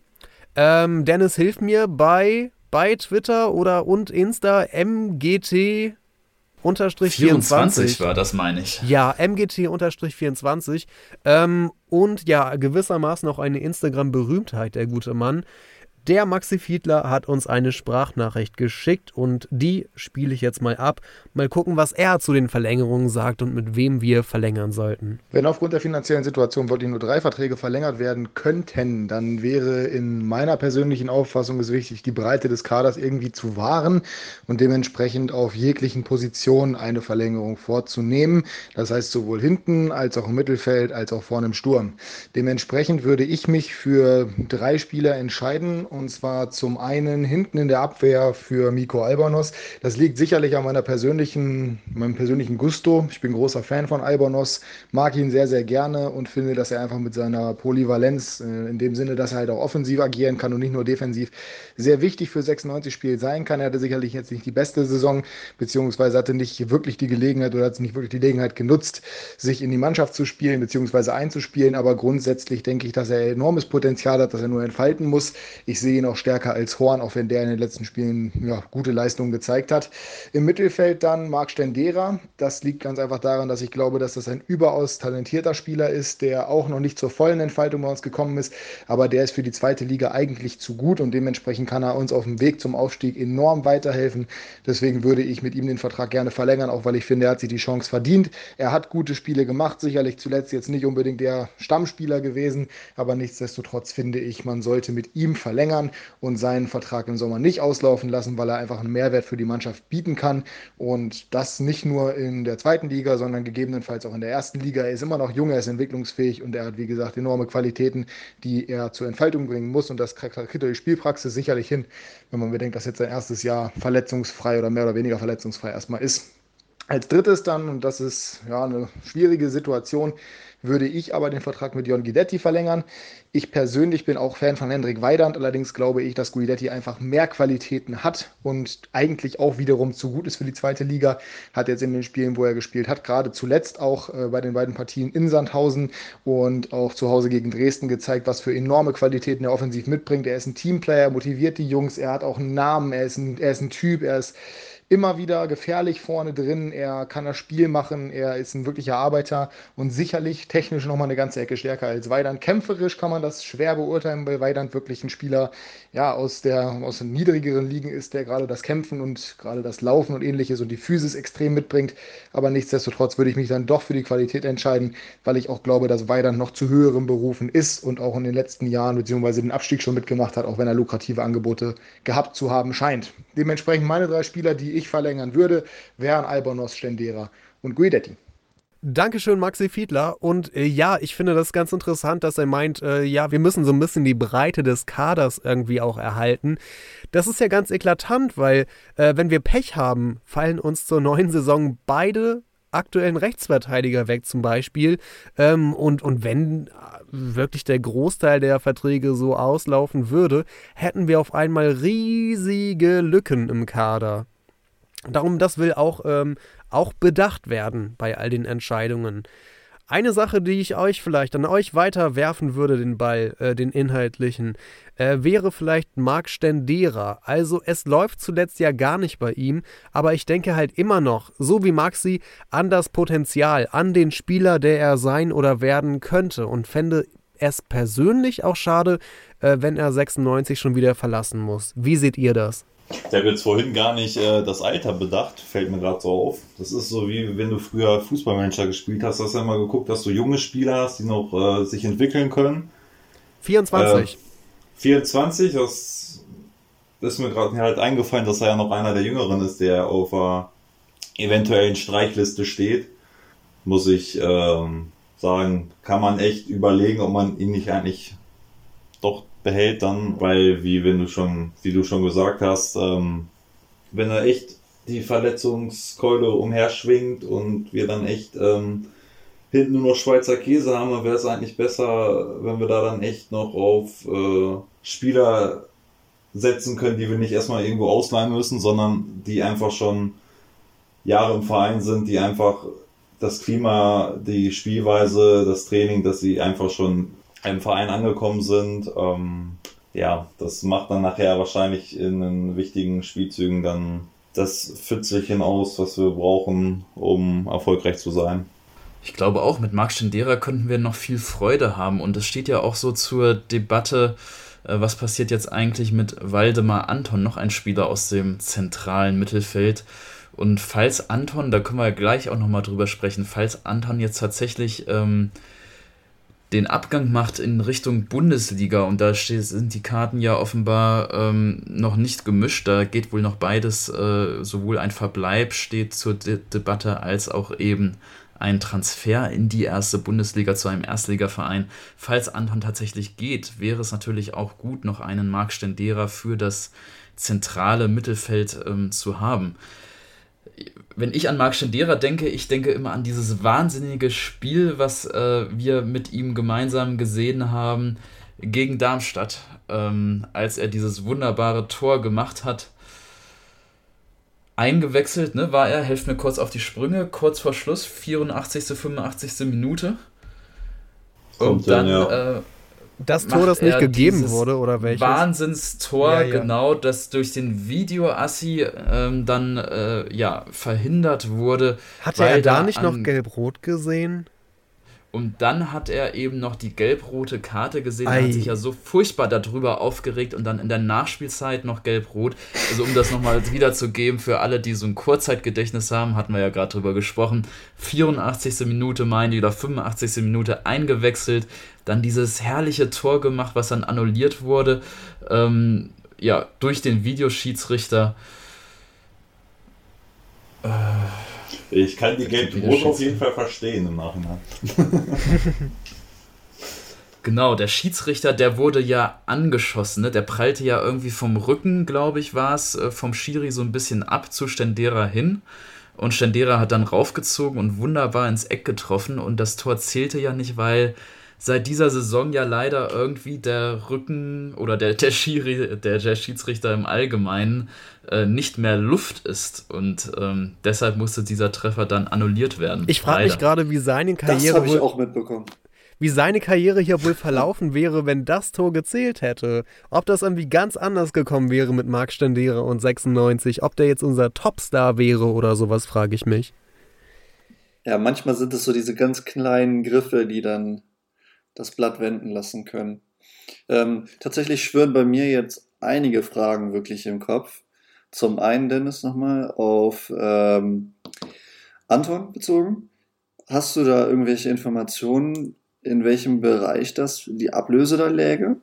ähm, Dennis hilft mir bei, bei Twitter oder und Insta MGT unterstrich 24 war das, meine ich. Ja, MGT unterstrich 24. Ähm, und ja, gewissermaßen auch eine Instagram-Berühmtheit, der gute Mann. Der Maxi Fiedler hat uns eine Sprachnachricht geschickt und die spiele ich jetzt mal ab. Mal gucken, was er zu den Verlängerungen sagt und mit wem wir verlängern sollten. Wenn aufgrund der finanziellen Situation wirklich nur drei Verträge verlängert werden könnten, dann wäre in meiner persönlichen Auffassung es wichtig, die Breite des Kaders irgendwie zu wahren und dementsprechend auf jeglichen Positionen eine Verlängerung vorzunehmen. Das heißt sowohl hinten als auch im Mittelfeld als auch vorne im Sturm. Dementsprechend würde ich mich für drei Spieler entscheiden und zwar zum einen hinten in der Abwehr für Miko Albonos. Das liegt sicherlich an meiner persönlichen, meinem persönlichen Gusto. Ich bin großer Fan von Albonos, mag ihn sehr, sehr gerne und finde, dass er einfach mit seiner Polyvalenz, äh, in dem Sinne, dass er halt auch offensiv agieren kann und nicht nur defensiv, sehr wichtig für 96 Spiel sein kann. Er hatte sicherlich jetzt nicht die beste Saison, beziehungsweise hatte nicht wirklich die Gelegenheit oder hat nicht wirklich die Gelegenheit genutzt, sich in die Mannschaft zu spielen, beziehungsweise einzuspielen. Aber grundsätzlich denke ich, dass er enormes Potenzial hat, das er nur entfalten muss. Ich sehe ihn auch stärker als Horn, auch wenn der in den letzten Spielen ja, gute Leistungen gezeigt hat. Im Mittelfeld dann Marc Stendera. Das liegt ganz einfach daran, dass ich glaube, dass das ein überaus talentierter Spieler ist, der auch noch nicht zur vollen Entfaltung bei uns gekommen ist, aber der ist für die zweite Liga eigentlich zu gut und dementsprechend kann er uns auf dem Weg zum Aufstieg enorm weiterhelfen. Deswegen würde ich mit ihm den Vertrag gerne verlängern, auch weil ich finde, er hat sich die Chance verdient. Er hat gute Spiele gemacht, sicherlich zuletzt jetzt nicht unbedingt der Stammspieler gewesen, aber nichtsdestotrotz finde ich, man sollte mit ihm verlängern verlängern und seinen Vertrag im Sommer nicht auslaufen lassen, weil er einfach einen Mehrwert für die Mannschaft bieten kann. Und das nicht nur in der zweiten Liga, sondern gegebenenfalls auch in der ersten Liga. Er ist immer noch jung, er ist entwicklungsfähig und er hat, wie gesagt, enorme Qualitäten, die er zur Entfaltung bringen muss. Und das kriegt die Spielpraxis sicherlich hin, wenn man bedenkt, dass jetzt sein erstes Jahr verletzungsfrei oder mehr oder weniger verletzungsfrei erstmal ist. Als drittes dann, und das ist ja eine schwierige Situation, würde ich aber den Vertrag mit Jon Guidetti verlängern. Ich persönlich bin auch Fan von Hendrik Weidand, allerdings glaube ich, dass Guidetti einfach mehr Qualitäten hat und eigentlich auch wiederum zu gut ist für die zweite Liga. Hat jetzt in den Spielen, wo er gespielt hat, gerade zuletzt auch äh, bei den beiden Partien in Sandhausen und auch zu Hause gegen Dresden gezeigt, was für enorme Qualitäten er offensiv mitbringt. Er ist ein Teamplayer, motiviert die Jungs, er hat auch einen Namen, er ist ein, er ist ein Typ, er ist immer wieder gefährlich vorne drin. Er kann das Spiel machen. Er ist ein wirklicher Arbeiter und sicherlich technisch nochmal eine ganze Ecke stärker als Weidand. Kämpferisch kann man das schwer beurteilen, weil Weidand wirklich ein Spieler ja, aus, der, aus den niedrigeren Ligen ist, der gerade das Kämpfen und gerade das Laufen und ähnliches und die Physis extrem mitbringt. Aber nichtsdestotrotz würde ich mich dann doch für die Qualität entscheiden, weil ich auch glaube, dass Weidand noch zu höheren Berufen ist und auch in den letzten Jahren beziehungsweise den Abstieg schon mitgemacht hat, auch wenn er lukrative Angebote gehabt zu haben scheint. Dementsprechend meine drei Spieler, die ich verlängern würde, wären Albonos, Stendera und Guidetti. Dankeschön, Maxi Fiedler. Und äh, ja, ich finde das ganz interessant, dass er meint, äh, ja, wir müssen so ein bisschen die Breite des Kaders irgendwie auch erhalten. Das ist ja ganz eklatant, weil äh, wenn wir Pech haben, fallen uns zur neuen Saison beide aktuellen Rechtsverteidiger weg zum Beispiel. Ähm, und, und wenn wirklich der Großteil der Verträge so auslaufen würde, hätten wir auf einmal riesige Lücken im Kader. Darum, das will auch, ähm, auch bedacht werden bei all den Entscheidungen. Eine Sache, die ich euch vielleicht an euch weiterwerfen würde, den Ball, äh, den inhaltlichen, äh, wäre vielleicht Marc Stendera. Also es läuft zuletzt ja gar nicht bei ihm, aber ich denke halt immer noch, so wie Maxi, an das Potenzial, an den Spieler, der er sein oder werden könnte und fände es persönlich auch schade, äh, wenn er 96 schon wieder verlassen muss. Wie seht ihr das? Ich habe jetzt vorhin gar nicht äh, das Alter bedacht, fällt mir gerade so auf. Das ist so wie wenn du früher Fußballmanager gespielt hast, hast du immer geguckt, dass du junge Spieler hast, die noch äh, sich entwickeln können. 24. Äh, 24, das ist mir gerade halt eingefallen, dass er ja noch einer der Jüngeren ist, der auf der eventuellen Streichliste steht. Muss ich ähm, sagen, kann man echt überlegen, ob man ihn nicht eigentlich doch behält dann, weil, wie wenn du schon, wie du schon gesagt hast, ähm, wenn er echt die Verletzungskeule umherschwingt und wir dann echt ähm, hinten nur noch Schweizer Käse haben, dann wäre es eigentlich besser, wenn wir da dann echt noch auf äh, Spieler setzen können, die wir nicht erstmal irgendwo ausleihen müssen, sondern die einfach schon Jahre im Verein sind, die einfach das Klima, die Spielweise, das Training, dass sie einfach schon im Verein angekommen sind. Ähm, ja, das macht dann nachher wahrscheinlich in den wichtigen Spielzügen dann das Pfützelchen aus, was wir brauchen, um erfolgreich zu sein. Ich glaube auch, mit Marc Stendera könnten wir noch viel Freude haben. Und es steht ja auch so zur Debatte, äh, was passiert jetzt eigentlich mit Waldemar Anton, noch ein Spieler aus dem zentralen Mittelfeld. Und falls Anton, da können wir gleich auch nochmal drüber sprechen, falls Anton jetzt tatsächlich ähm, den Abgang macht in Richtung Bundesliga und da sind die Karten ja offenbar ähm, noch nicht gemischt. Da geht wohl noch beides, äh, sowohl ein Verbleib steht zur De Debatte als auch eben ein Transfer in die erste Bundesliga zu einem Erstligaverein. Falls Anton tatsächlich geht, wäre es natürlich auch gut, noch einen Marc Stendera für das zentrale Mittelfeld ähm, zu haben wenn ich an Marc Schendera denke, ich denke immer an dieses wahnsinnige Spiel, was äh, wir mit ihm gemeinsam gesehen haben gegen Darmstadt, ähm, als er dieses wunderbare Tor gemacht hat. Eingewechselt, ne, war er, helft mir kurz auf die Sprünge, kurz vor Schluss, 84., 85. Minute. Und dann, ja. äh, das Tor, das nicht gegeben wurde, oder welches? Wahnsinnstor, ja, ja. genau, das durch den Videoassi ähm, dann äh, ja, verhindert wurde. Hat er da nicht noch gelb-rot gesehen? Und dann hat er eben noch die gelb-rote Karte gesehen, Er hat sich ja so furchtbar darüber aufgeregt und dann in der Nachspielzeit noch gelb-rot. Also um das nochmal wiederzugeben für alle, die so ein Kurzzeitgedächtnis haben, hatten wir ja gerade drüber gesprochen. 84. Minute meine ich oder 85. Minute eingewechselt, dann dieses herrliche Tor gemacht, was dann annulliert wurde, ähm, ja, durch den Videoschiedsrichter. Äh, ich kann die Gelb-Rot auf jeden Fall verstehen im Nachhinein. Genau, der Schiedsrichter, der wurde ja angeschossen, ne? der prallte ja irgendwie vom Rücken, glaube ich, war es, äh, vom Schiri so ein bisschen ab zu Stendera hin. Und Stendera hat dann raufgezogen und wunderbar ins Eck getroffen. Und das Tor zählte ja nicht, weil seit dieser Saison ja leider irgendwie der Rücken oder der, der, Schiri, der, der Schiedsrichter im Allgemeinen äh, nicht mehr Luft ist. Und ähm, deshalb musste dieser Treffer dann annulliert werden. Ich frage mich gerade, wie seine Karriere. Das habe ich auch mitbekommen wie seine Karriere hier wohl verlaufen wäre, wenn das Tor gezählt hätte. Ob das irgendwie ganz anders gekommen wäre mit Marc Stendera und 96, ob der jetzt unser Topstar wäre oder sowas, frage ich mich. Ja, manchmal sind es so diese ganz kleinen Griffe, die dann das Blatt wenden lassen können. Ähm, tatsächlich schwören bei mir jetzt einige Fragen wirklich im Kopf. Zum einen, Dennis, nochmal auf ähm, Anton bezogen. Hast du da irgendwelche Informationen, in welchem Bereich das die Ablöse da läge?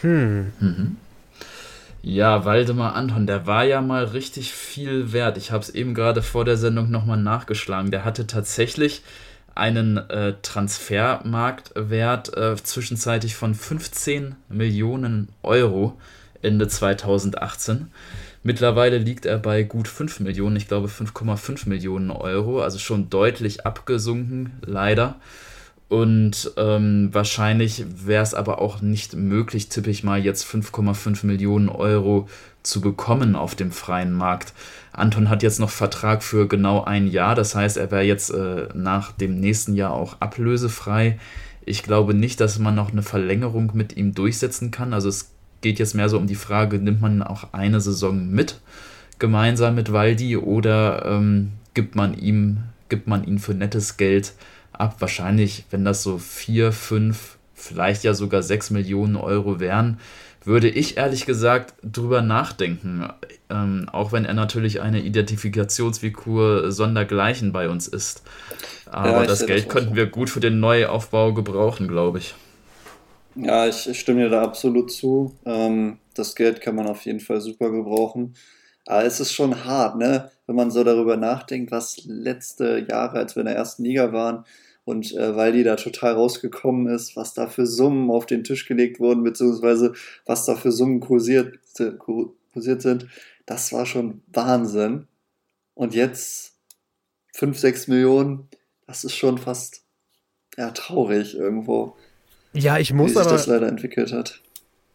Hm. Mhm. Ja, Waldemar Anton, der war ja mal richtig viel wert. Ich habe es eben gerade vor der Sendung nochmal nachgeschlagen. Der hatte tatsächlich einen äh, Transfermarktwert äh, zwischenzeitlich von 15 Millionen Euro Ende 2018. Mittlerweile liegt er bei gut 5 Millionen, ich glaube 5,5 Millionen Euro, also schon deutlich abgesunken, leider. Und ähm, wahrscheinlich wäre es aber auch nicht möglich, tippe ich mal, jetzt 5,5 Millionen Euro zu bekommen auf dem freien Markt. Anton hat jetzt noch Vertrag für genau ein Jahr, das heißt, er wäre jetzt äh, nach dem nächsten Jahr auch ablösefrei. Ich glaube nicht, dass man noch eine Verlängerung mit ihm durchsetzen kann. Also es geht jetzt mehr so um die Frage, nimmt man auch eine Saison mit, gemeinsam mit Waldi, oder ähm, gibt man ihm, gibt man ihn für nettes Geld ab. Wahrscheinlich, wenn das so vier, fünf, vielleicht ja sogar sechs Millionen Euro wären, würde ich ehrlich gesagt drüber nachdenken. Ähm, auch wenn er natürlich eine Identifikationsfigur sondergleichen bei uns ist. Aber ja, das Geld das könnten wir gut für den Neuaufbau gebrauchen, glaube ich. Ja, ich, ich, stimme dir da absolut zu. Ähm, das Geld kann man auf jeden Fall super gebrauchen. Aber es ist schon hart, ne? wenn man so darüber nachdenkt, was letzte Jahre, als wir in der ersten Liga waren, und äh, weil die da total rausgekommen ist, was da für Summen auf den Tisch gelegt wurden, beziehungsweise was da für Summen kursiert, kursiert sind, das war schon Wahnsinn. Und jetzt 5, 6 Millionen, das ist schon fast ja, traurig irgendwo. Ja, ich muss wie sich aber. das leider entwickelt hat.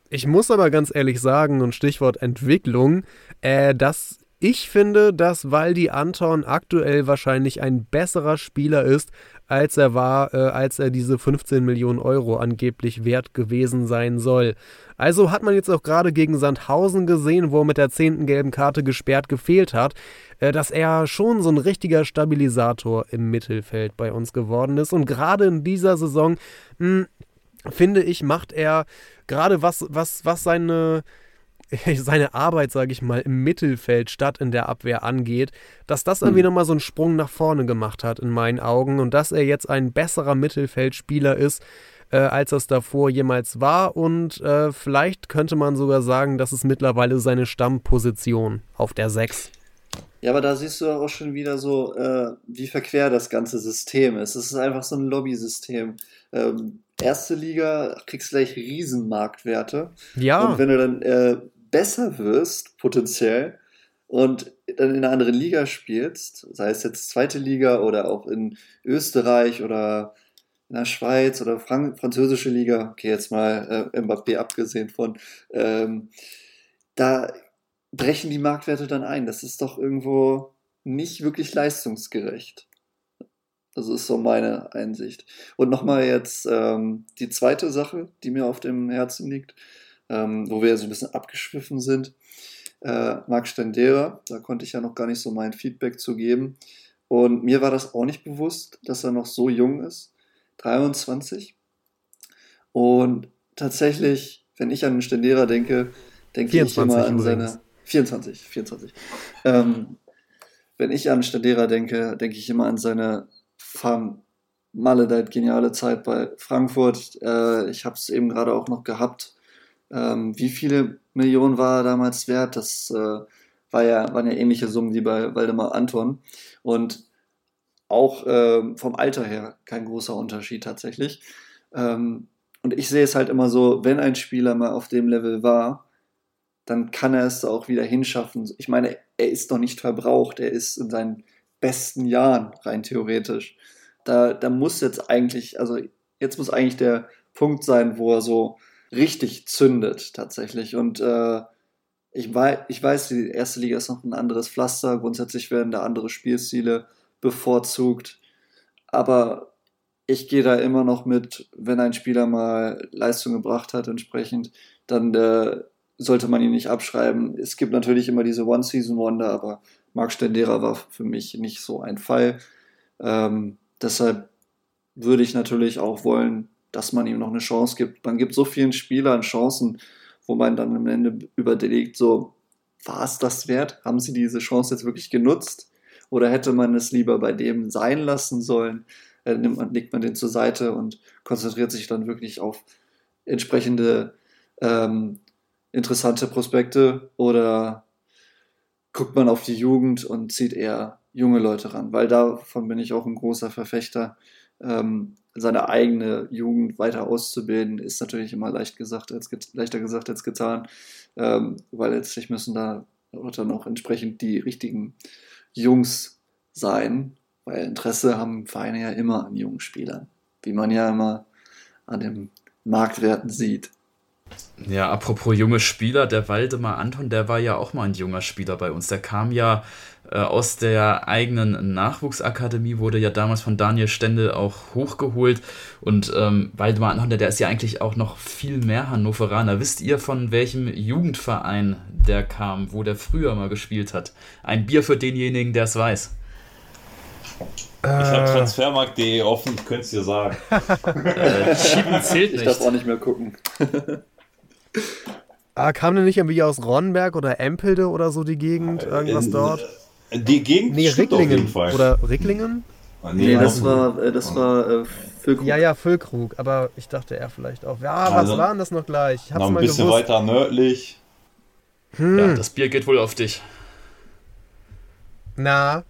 Ich muss aber ganz ehrlich sagen, und Stichwort Entwicklung, äh, dass ich finde, dass Waldi Anton aktuell wahrscheinlich ein besserer Spieler ist, als er war, äh, als er diese 15 Millionen Euro angeblich wert gewesen sein soll. Also hat man jetzt auch gerade gegen Sandhausen gesehen, wo er mit der zehnten gelben Karte gesperrt gefehlt hat, äh, dass er schon so ein richtiger Stabilisator im Mittelfeld bei uns geworden ist. Und gerade in dieser Saison, mh, hm, finde ich, macht er gerade was, was, was seine seine Arbeit, sage ich mal, im Mittelfeld statt in der Abwehr angeht, dass das irgendwie mhm. nochmal so einen Sprung nach vorne gemacht hat in meinen Augen und dass er jetzt ein besserer Mittelfeldspieler ist, äh, als es davor jemals war und äh, vielleicht könnte man sogar sagen, das ist mittlerweile seine Stammposition auf der 6. Ja, aber da siehst du auch schon wieder so, äh, wie verquer das ganze System ist. Es ist einfach so ein Lobby-System. Ähm, erste Liga kriegst du gleich Riesenmarktwerte. Ja. Und wenn du dann äh, besser wirst, potenziell, und dann in einer anderen Liga spielst, sei es jetzt zweite Liga oder auch in Österreich oder in der Schweiz oder Frank französische Liga, okay, jetzt mal äh, Mbappé abgesehen von, ähm, da brechen die Marktwerte dann ein. Das ist doch irgendwo nicht wirklich leistungsgerecht. Das ist so meine Einsicht. Und nochmal jetzt ähm, die zweite Sache, die mir auf dem Herzen liegt ähm, wo wir so ein bisschen abgeschwiffen sind. Äh, Marc Stendera, da konnte ich ja noch gar nicht so mein Feedback zu geben. Und mir war das auch nicht bewusst, dass er noch so jung ist, 23. Und tatsächlich, wenn ich an Stendera denke, denke ich immer an seine 24, 24. Ähm, wenn ich an Stendera denke, denke ich immer an seine maledeit geniale Zeit bei Frankfurt. Äh, ich habe es eben gerade auch noch gehabt ähm, wie viele Millionen war er damals wert? Das äh, war ja, waren ja ähnliche Summen wie bei Waldemar Anton. Und auch äh, vom Alter her kein großer Unterschied tatsächlich. Ähm, und ich sehe es halt immer so, wenn ein Spieler mal auf dem Level war, dann kann er es auch wieder hinschaffen. Ich meine, er ist noch nicht verbraucht, er ist in seinen besten Jahren, rein theoretisch. Da, da muss jetzt eigentlich, also jetzt muss eigentlich der Punkt sein, wo er so richtig zündet tatsächlich. Und äh, ich, weiß, ich weiß, die erste Liga ist noch ein anderes Pflaster. Grundsätzlich werden da andere Spielstile bevorzugt. Aber ich gehe da immer noch mit, wenn ein Spieler mal Leistung gebracht hat, entsprechend, dann äh, sollte man ihn nicht abschreiben. Es gibt natürlich immer diese One-Season-Wonder, aber Marc Stendera war für mich nicht so ein Fall. Ähm, deshalb würde ich natürlich auch wollen, dass man ihm noch eine Chance gibt. Man gibt so vielen Spielern Chancen, wo man dann am Ende überlegt, so, war es das wert? Haben sie diese Chance jetzt wirklich genutzt? Oder hätte man es lieber bei dem sein lassen sollen? Äh, nimmt man, legt man den zur Seite und konzentriert sich dann wirklich auf entsprechende ähm, interessante Prospekte oder guckt man auf die Jugend und zieht eher junge Leute ran, weil davon bin ich auch ein großer Verfechter. Ähm, seine eigene Jugend weiter auszubilden, ist natürlich immer leicht gesagt als leichter gesagt als getan, ähm, weil letztlich müssen da dann auch entsprechend die richtigen Jungs sein, weil Interesse haben Vereine ja immer an jungen Spielern, wie man ja immer an den Marktwerten sieht. Ja, apropos junge Spieler, der Waldemar Anton, der war ja auch mal ein junger Spieler bei uns. Der kam ja äh, aus der eigenen Nachwuchsakademie, wurde ja damals von Daniel Stendel auch hochgeholt. Und ähm, Waldemar Anton, der, der ist ja eigentlich auch noch viel mehr Hannoveraner. Wisst ihr, von welchem Jugendverein der kam, wo der früher mal gespielt hat? Ein Bier für denjenigen, der es weiß. Ich habe Transfermarkt.de offen, ich könnte es dir sagen. äh, Schieben zählt nicht. Ich darf auch nicht mehr gucken. ah, kam der nicht irgendwie aus Ronnenberg oder Empelde oder so die Gegend? Irgendwas in, dort? Die Gegend nee, Ricklingen. Oder Ricklingen? Ah, nee, nee, das war, äh, das war äh, Füllkrug. Ja, ja, Füllkrug. Aber ich dachte er vielleicht auch. Ja, was also, war denn das noch gleich? Ich hab's noch ein mal bisschen gewusst. weiter nördlich. Hm. Ja, das Bier geht wohl auf dich. Na,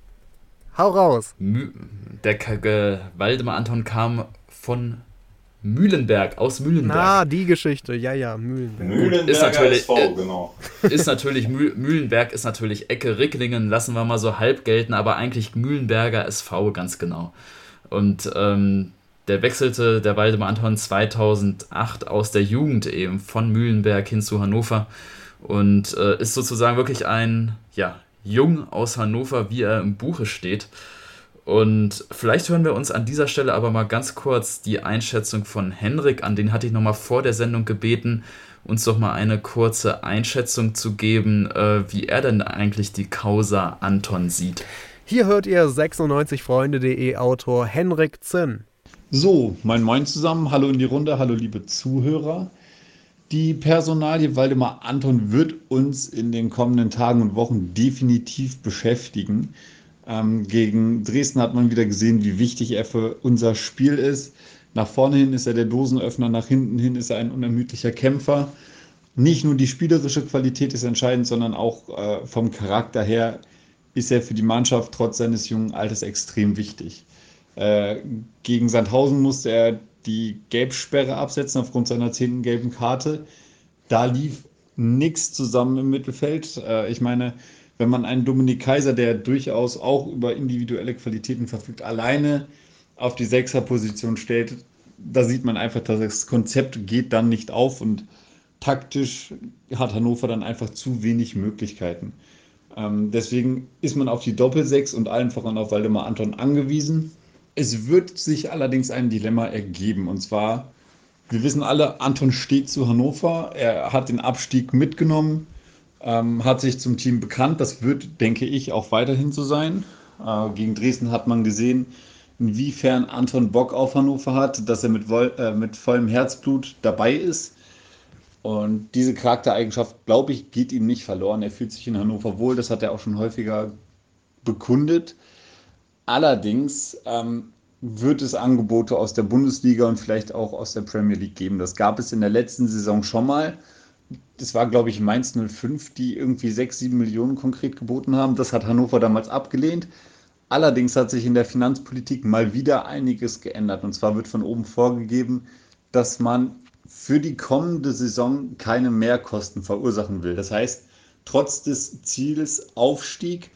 Hau raus. der K Waldemar Anton kam von Mühlenberg, aus Mühlenberg. Ah, die Geschichte, ja, ja, Mühlenberg. Mühlenberg ist natürlich, SV, äh, genau. Ist natürlich, Mühlenberg ist natürlich Ecke Ricklingen, lassen wir mal so halb gelten, aber eigentlich Mühlenberger SV, ganz genau. Und ähm, der wechselte, der Waldemar Anton 2008 aus der Jugend eben von Mühlenberg hin zu Hannover und äh, ist sozusagen wirklich ein, ja, Jung aus Hannover, wie er im Buche steht. Und vielleicht hören wir uns an dieser Stelle aber mal ganz kurz die Einschätzung von Henrik an. Den hatte ich nochmal vor der Sendung gebeten, uns doch mal eine kurze Einschätzung zu geben, äh, wie er denn eigentlich die Causa Anton sieht. Hier hört ihr 96freunde.de Autor Henrik Zinn. So, mein Moin zusammen. Hallo in die Runde. Hallo liebe Zuhörer. Die Personalie Waldemar Anton wird uns in den kommenden Tagen und Wochen definitiv beschäftigen. Ähm, gegen Dresden hat man wieder gesehen, wie wichtig er für unser Spiel ist. Nach vorne hin ist er der Dosenöffner, nach hinten hin ist er ein unermüdlicher Kämpfer. Nicht nur die spielerische Qualität ist entscheidend, sondern auch äh, vom Charakter her ist er für die Mannschaft trotz seines jungen Alters extrem wichtig. Äh, gegen Sandhausen musste er die Gelbsperre absetzen aufgrund seiner zehnten gelben Karte. Da lief nichts zusammen im Mittelfeld. Äh, ich meine, wenn man einen Dominik Kaiser, der durchaus auch über individuelle Qualitäten verfügt, alleine auf die Sechserposition stellt, da sieht man einfach, dass das Konzept geht dann nicht auf und taktisch hat Hannover dann einfach zu wenig Möglichkeiten. Ähm, deswegen ist man auf die Doppelsechs und allen voran auf Waldemar Anton angewiesen. Es wird sich allerdings ein Dilemma ergeben. Und zwar, wir wissen alle, Anton steht zu Hannover. Er hat den Abstieg mitgenommen, ähm, hat sich zum Team bekannt. Das wird, denke ich, auch weiterhin so sein. Äh, gegen Dresden hat man gesehen, inwiefern Anton Bock auf Hannover hat, dass er mit, äh, mit vollem Herzblut dabei ist. Und diese Charaktereigenschaft, glaube ich, geht ihm nicht verloren. Er fühlt sich in Hannover wohl. Das hat er auch schon häufiger bekundet. Allerdings ähm, wird es Angebote aus der Bundesliga und vielleicht auch aus der Premier League geben. Das gab es in der letzten Saison schon mal. Das war, glaube ich, Mainz 05, die irgendwie 6, 7 Millionen konkret geboten haben. Das hat Hannover damals abgelehnt. Allerdings hat sich in der Finanzpolitik mal wieder einiges geändert. Und zwar wird von oben vorgegeben, dass man für die kommende Saison keine Mehrkosten verursachen will. Das heißt, trotz des Ziels Aufstieg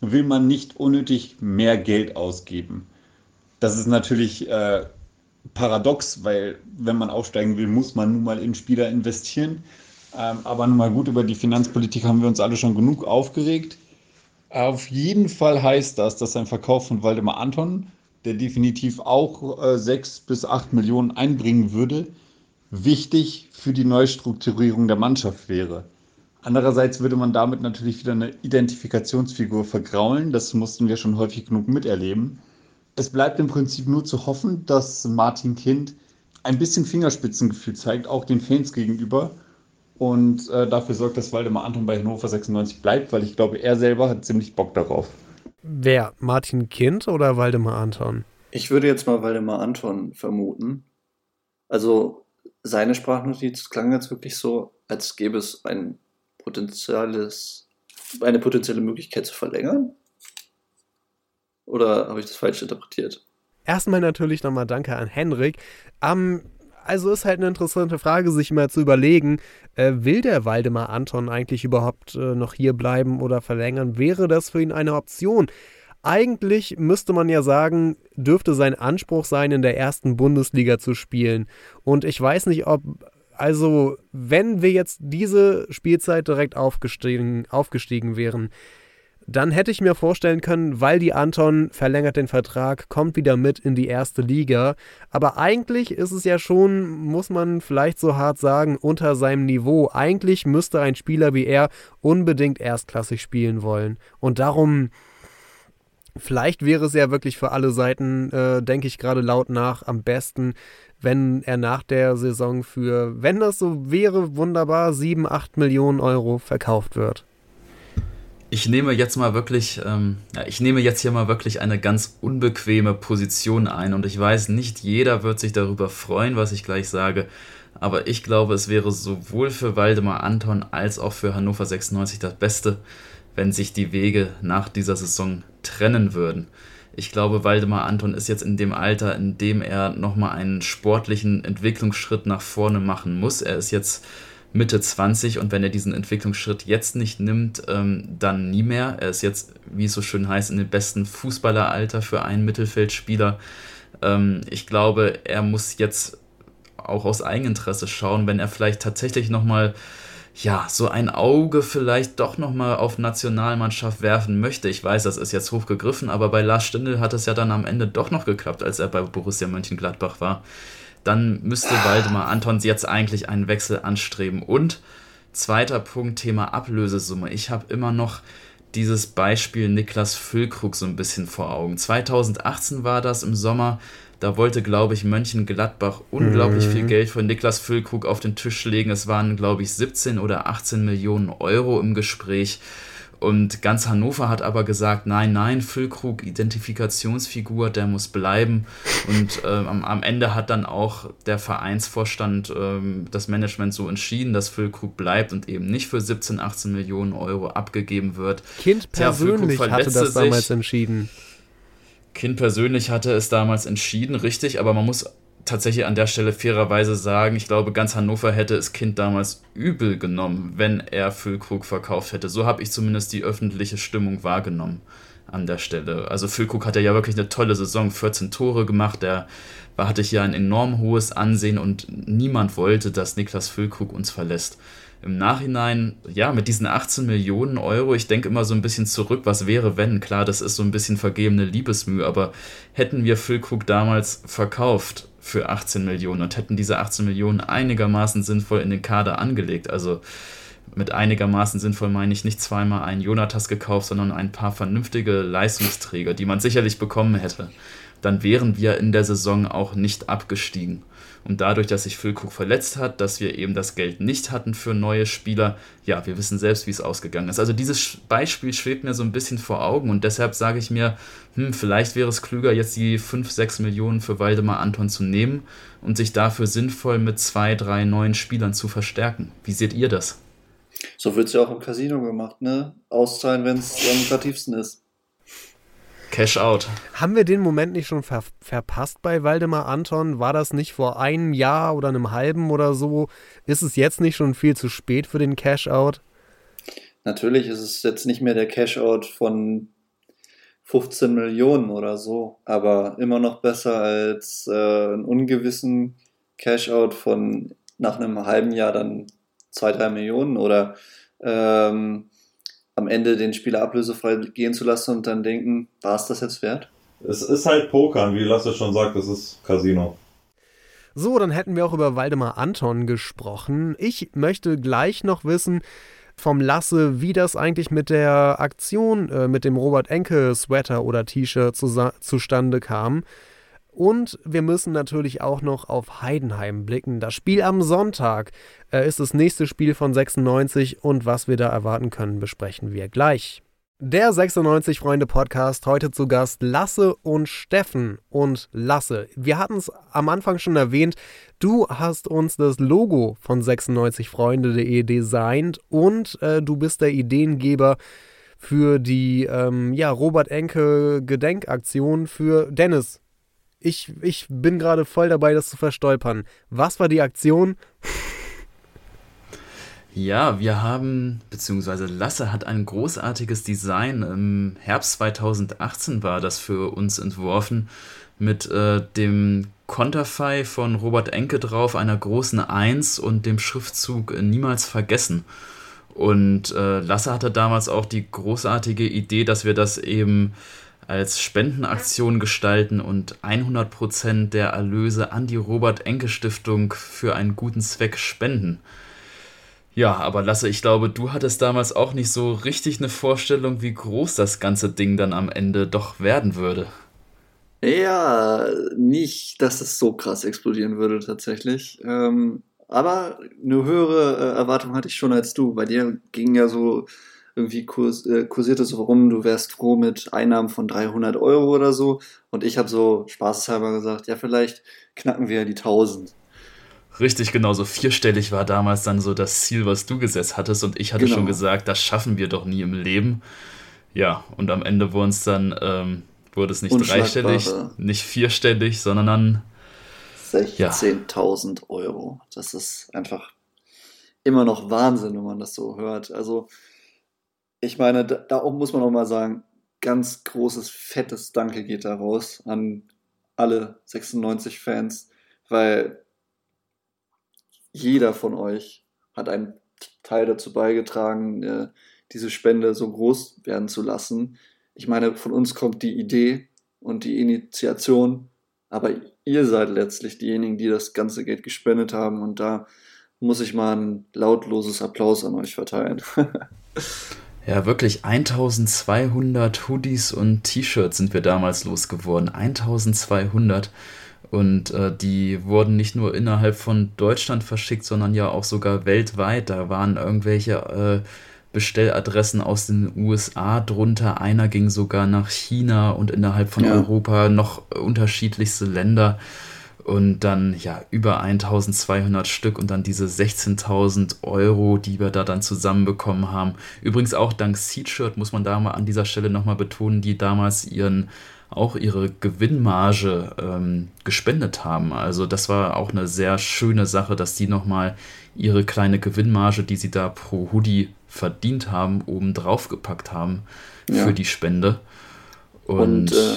will man nicht unnötig mehr Geld ausgeben. Das ist natürlich äh, paradox, weil wenn man aufsteigen will, muss man nun mal in Spieler investieren. Ähm, aber nun mal gut, über die Finanzpolitik haben wir uns alle schon genug aufgeregt. Auf jeden Fall heißt das, dass ein Verkauf von Waldemar Anton, der definitiv auch äh, bis acht Millionen einbringen würde, wichtig für die Neustrukturierung der Mannschaft wäre. Andererseits würde man damit natürlich wieder eine Identifikationsfigur vergraulen. Das mussten wir schon häufig genug miterleben. Es bleibt im Prinzip nur zu hoffen, dass Martin Kind ein bisschen Fingerspitzengefühl zeigt, auch den Fans gegenüber. Und äh, dafür sorgt, dass Waldemar Anton bei Hannover 96 bleibt, weil ich glaube, er selber hat ziemlich Bock darauf. Wer? Martin Kind oder Waldemar Anton? Ich würde jetzt mal Waldemar Anton vermuten. Also seine Sprachnotiz klang jetzt wirklich so, als gäbe es ein potenzielles, eine potenzielle Möglichkeit zu verlängern? Oder habe ich das falsch interpretiert? Erstmal natürlich nochmal Danke an Henrik. Ähm, also ist halt eine interessante Frage, sich mal zu überlegen, äh, will der Waldemar Anton eigentlich überhaupt äh, noch hier bleiben oder verlängern? Wäre das für ihn eine Option? Eigentlich müsste man ja sagen, dürfte sein Anspruch sein, in der ersten Bundesliga zu spielen. Und ich weiß nicht, ob also, wenn wir jetzt diese Spielzeit direkt aufgestiegen, aufgestiegen wären, dann hätte ich mir vorstellen können, weil die Anton verlängert den Vertrag, kommt wieder mit in die erste Liga. Aber eigentlich ist es ja schon, muss man vielleicht so hart sagen, unter seinem Niveau. Eigentlich müsste ein Spieler wie er unbedingt erstklassig spielen wollen. Und darum, vielleicht wäre es ja wirklich für alle Seiten, äh, denke ich gerade laut nach, am besten, wenn er nach der Saison für, wenn das so wäre, wunderbar 7, 8 Millionen Euro verkauft wird. Ich nehme jetzt mal wirklich, ähm, ja, ich nehme jetzt hier mal wirklich eine ganz unbequeme Position ein und ich weiß, nicht jeder wird sich darüber freuen, was ich gleich sage, aber ich glaube, es wäre sowohl für Waldemar Anton als auch für Hannover 96 das Beste, wenn sich die Wege nach dieser Saison trennen würden. Ich glaube, Waldemar Anton ist jetzt in dem Alter, in dem er nochmal einen sportlichen Entwicklungsschritt nach vorne machen muss. Er ist jetzt Mitte 20 und wenn er diesen Entwicklungsschritt jetzt nicht nimmt, ähm, dann nie mehr. Er ist jetzt, wie es so schön heißt, in dem besten Fußballeralter für einen Mittelfeldspieler. Ähm, ich glaube, er muss jetzt auch aus Eigeninteresse schauen, wenn er vielleicht tatsächlich nochmal ja, so ein Auge vielleicht doch nochmal auf Nationalmannschaft werfen möchte. Ich weiß, das ist jetzt hochgegriffen, aber bei Lars Stindl hat es ja dann am Ende doch noch geklappt, als er bei Borussia Mönchengladbach war. Dann müsste Waldemar Antons jetzt eigentlich einen Wechsel anstreben. Und zweiter Punkt, Thema Ablösesumme. Ich habe immer noch dieses Beispiel Niklas Füllkrug so ein bisschen vor Augen. 2018 war das im Sommer. Da wollte, glaube ich, Mönchengladbach unglaublich mhm. viel Geld von Niklas Füllkrug auf den Tisch legen. Es waren, glaube ich, 17 oder 18 Millionen Euro im Gespräch. Und ganz Hannover hat aber gesagt, nein, nein, Füllkrug, Identifikationsfigur, der muss bleiben. Und ähm, am, am, Ende hat dann auch der Vereinsvorstand, ähm, das Management so entschieden, dass Füllkrug bleibt und eben nicht für 17, 18 Millionen Euro abgegeben wird. Kind persönlich Tja, hatte das damals entschieden. Kind persönlich hatte es damals entschieden, richtig, aber man muss tatsächlich an der Stelle fairerweise sagen, ich glaube, ganz Hannover hätte es Kind damals übel genommen, wenn er Füllkrug verkauft hätte. So habe ich zumindest die öffentliche Stimmung wahrgenommen an der Stelle. Also Füllkrug hatte ja wirklich eine tolle Saison, 14 Tore gemacht, der hatte hier ein enorm hohes Ansehen und niemand wollte, dass Niklas Füllkrug uns verlässt im Nachhinein, ja, mit diesen 18 Millionen Euro, ich denke immer so ein bisschen zurück, was wäre, wenn, klar, das ist so ein bisschen vergebene Liebesmühe, aber hätten wir Füllkrug damals verkauft für 18 Millionen und hätten diese 18 Millionen einigermaßen sinnvoll in den Kader angelegt, also mit einigermaßen sinnvoll meine ich nicht zweimal einen Jonatas gekauft, sondern ein paar vernünftige Leistungsträger, die man sicherlich bekommen hätte, dann wären wir in der Saison auch nicht abgestiegen. Und dadurch, dass sich Füllkrug verletzt hat, dass wir eben das Geld nicht hatten für neue Spieler, ja, wir wissen selbst, wie es ausgegangen ist. Also dieses Beispiel schwebt mir so ein bisschen vor Augen und deshalb sage ich mir, hm, vielleicht wäre es klüger, jetzt die 5, 6 Millionen für Waldemar Anton zu nehmen und sich dafür sinnvoll mit zwei, drei neuen Spielern zu verstärken. Wie seht ihr das? So wird es ja auch im Casino gemacht, ne? Auszahlen, wenn es am lukrativsten ist. Cash out. Haben wir den Moment nicht schon ver verpasst bei Waldemar Anton? War das nicht vor einem Jahr oder einem halben oder so? Ist es jetzt nicht schon viel zu spät für den Cash out? Natürlich ist es jetzt nicht mehr der Cash out von 15 Millionen oder so, aber immer noch besser als äh, einen ungewissen Cash-out von nach einem halben Jahr dann 2, 3 Millionen oder ähm, am Ende den Spieler ablösefrei gehen zu lassen und dann denken, war es das jetzt wert? Es ist halt Pokern, wie Lasse schon sagt, es ist Casino. So, dann hätten wir auch über Waldemar Anton gesprochen. Ich möchte gleich noch wissen vom Lasse, wie das eigentlich mit der Aktion äh, mit dem Robert Enke Sweater oder T-Shirt zu, zustande kam. Und wir müssen natürlich auch noch auf Heidenheim blicken. Das Spiel am Sonntag äh, ist das nächste Spiel von 96 und was wir da erwarten können, besprechen wir gleich. Der 96 Freunde Podcast heute zu Gast Lasse und Steffen. Und Lasse, wir hatten es am Anfang schon erwähnt, du hast uns das Logo von 96freunde.de designt und äh, du bist der Ideengeber für die ähm, ja, Robert Enke Gedenkaktion für Dennis. Ich, ich bin gerade voll dabei, das zu verstolpern. Was war die Aktion? Ja, wir haben, beziehungsweise Lasse hat ein großartiges Design. Im Herbst 2018 war das für uns entworfen mit äh, dem Konterfei von Robert Enke drauf, einer großen Eins und dem Schriftzug Niemals vergessen. Und äh, Lasse hatte damals auch die großartige Idee, dass wir das eben als Spendenaktion gestalten und 100% der Erlöse an die Robert Enke Stiftung für einen guten Zweck spenden. Ja, aber Lasse, ich glaube, du hattest damals auch nicht so richtig eine Vorstellung, wie groß das ganze Ding dann am Ende doch werden würde. Ja, nicht, dass es so krass explodieren würde tatsächlich. Ähm, aber eine höhere äh, Erwartung hatte ich schon als du. Bei dir ging ja so irgendwie kurs, äh, kursierte so rum, du wärst froh mit Einnahmen von 300 Euro oder so. Und ich habe so spaßeshalber gesagt, ja, vielleicht knacken wir ja die 1000. Richtig, genau, so vierstellig war damals dann so das Ziel, was du gesetzt hattest. Und ich hatte genau. schon gesagt, das schaffen wir doch nie im Leben. Ja, und am Ende wurde es dann, ähm, wurde es nicht dreistellig, nicht vierstellig, sondern dann 16.000 ja. Euro. Das ist einfach immer noch Wahnsinn, wenn man das so hört. Also, ich meine, da, da muss man auch mal sagen, ganz großes, fettes Danke geht da raus an alle 96 Fans, weil jeder von euch hat einen Teil dazu beigetragen, äh, diese Spende so groß werden zu lassen. Ich meine, von uns kommt die Idee und die Initiation, aber ihr seid letztlich diejenigen, die das ganze Geld gespendet haben und da muss ich mal ein lautloses Applaus an euch verteilen. ja, wirklich 1200 Hoodies und T-Shirts sind wir damals losgeworden. 1200. Und äh, die wurden nicht nur innerhalb von Deutschland verschickt, sondern ja auch sogar weltweit. Da waren irgendwelche äh, Bestelladressen aus den USA drunter. Einer ging sogar nach China und innerhalb von ja. Europa noch unterschiedlichste Länder. Und dann ja über 1200 Stück und dann diese 16.000 Euro, die wir da dann zusammenbekommen haben. Übrigens auch dank Seedshirt muss man da mal an dieser Stelle nochmal betonen, die damals ihren auch ihre Gewinnmarge ähm, gespendet haben. Also das war auch eine sehr schöne Sache, dass die nochmal ihre kleine Gewinnmarge, die sie da pro Hoodie verdient haben, oben drauf gepackt haben ja. für die Spende. Und, Und äh,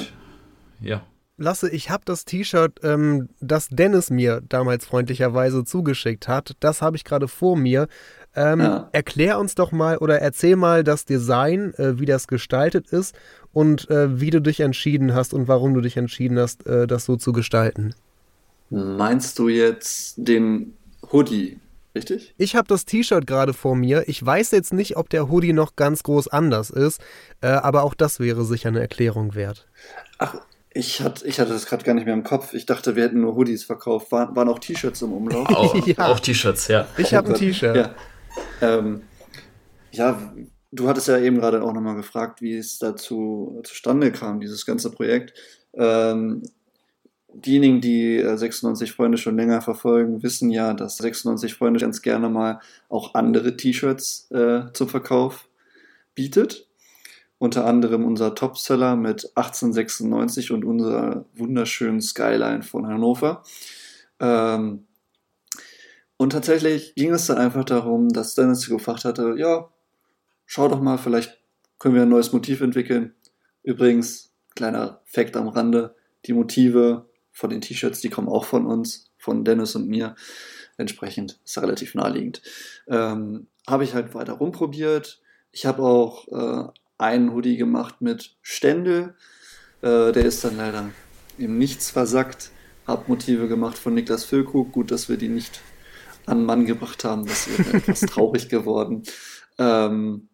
ja. Lasse, ich habe das T-Shirt, ähm, das Dennis mir damals freundlicherweise zugeschickt hat, das habe ich gerade vor mir. Ähm, ja. Erklär uns doch mal oder erzähl mal das Design, äh, wie das gestaltet ist und äh, wie du dich entschieden hast und warum du dich entschieden hast, äh, das so zu gestalten. Meinst du jetzt den Hoodie, richtig? Ich habe das T-Shirt gerade vor mir. Ich weiß jetzt nicht, ob der Hoodie noch ganz groß anders ist, äh, aber auch das wäre sicher eine Erklärung wert. Ach, ich, hat, ich hatte das gerade gar nicht mehr im Kopf. Ich dachte, wir hätten nur Hoodies verkauft. War, waren auch T-Shirts im Umlauf? Auch, ja. auch T-Shirts, ja. Ich habe ein T-Shirt. Ja. Ähm, ja, du hattest ja eben gerade auch nochmal gefragt, wie es dazu zustande kam, dieses ganze Projekt. Ähm, diejenigen, die 96 äh, Freunde schon länger verfolgen, wissen ja, dass 96 Freunde ganz gerne mal auch andere T-Shirts äh, zum Verkauf bietet. Unter anderem unser Topseller mit 1896 und unserer wunderschönen Skyline von Hannover. Ähm, und tatsächlich ging es dann einfach darum, dass Dennis gefragt hatte, ja, schau doch mal, vielleicht können wir ein neues Motiv entwickeln. Übrigens, kleiner Fakt am Rande, die Motive von den T-Shirts, die kommen auch von uns, von Dennis und mir. Entsprechend ist relativ naheliegend. Ähm, habe ich halt weiter rumprobiert. Ich habe auch äh, einen Hoodie gemacht mit Ständel. Äh, der ist dann leider im Nichts versackt. Hab Motive gemacht von Niklas Füllkrug. Gut, dass wir die nicht an Mann gebracht haben. Das wäre etwas traurig geworden. Ähm,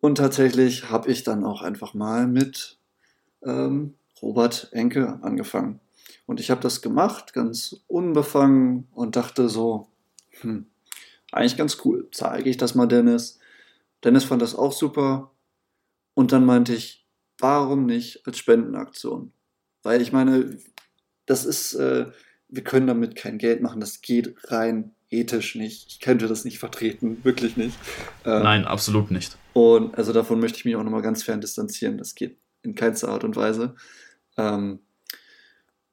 und tatsächlich habe ich dann auch einfach mal mit ähm, Robert Enke angefangen. Und ich habe das gemacht, ganz unbefangen und dachte so, hm, eigentlich ganz cool. Zeige ich das mal Dennis. Dennis fand das auch super. Und dann meinte ich, warum nicht als Spendenaktion? Weil ich meine, das ist, äh, wir können damit kein Geld machen, das geht rein ethisch nicht. Ich könnte das nicht vertreten, wirklich nicht. Ähm, Nein, absolut nicht. Und also davon möchte ich mich auch nochmal ganz fern distanzieren. Das geht in keinster Art und Weise. Ähm,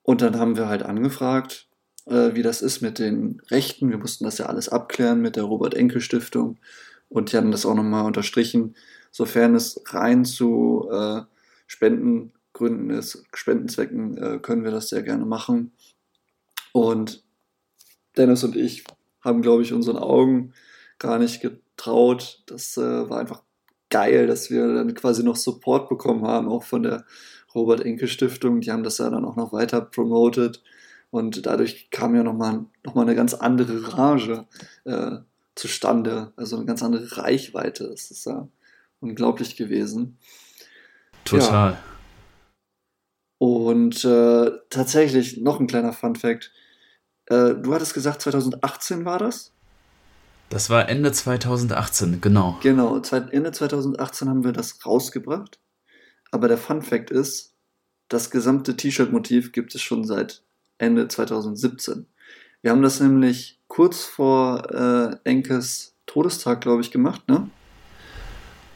und dann haben wir halt angefragt, äh, wie das ist mit den Rechten. Wir mussten das ja alles abklären mit der Robert-Enke-Stiftung. Und die haben das auch nochmal unterstrichen, sofern es rein zu äh, Spendengründen ist, Spendenzwecken, äh, können wir das sehr gerne machen. Und Dennis und ich haben, glaube ich, unseren Augen gar nicht getraut. Das äh, war einfach geil, dass wir dann quasi noch Support bekommen haben, auch von der Robert-Enke-Stiftung. Die haben das ja dann auch noch weiter promoted. Und dadurch kam ja nochmal noch mal eine ganz andere Rage äh, zustande, also eine ganz andere Reichweite. Das ist ja unglaublich gewesen. Total. Ja. Und äh, tatsächlich noch ein kleiner Fun-Fact. Äh, du hattest gesagt, 2018 war das? Das war Ende 2018, genau. Genau, Ende 2018 haben wir das rausgebracht. Aber der Fun Fact ist, das gesamte T-Shirt-Motiv gibt es schon seit Ende 2017. Wir haben das nämlich kurz vor äh, Enkes Todestag, glaube ich, gemacht, ne?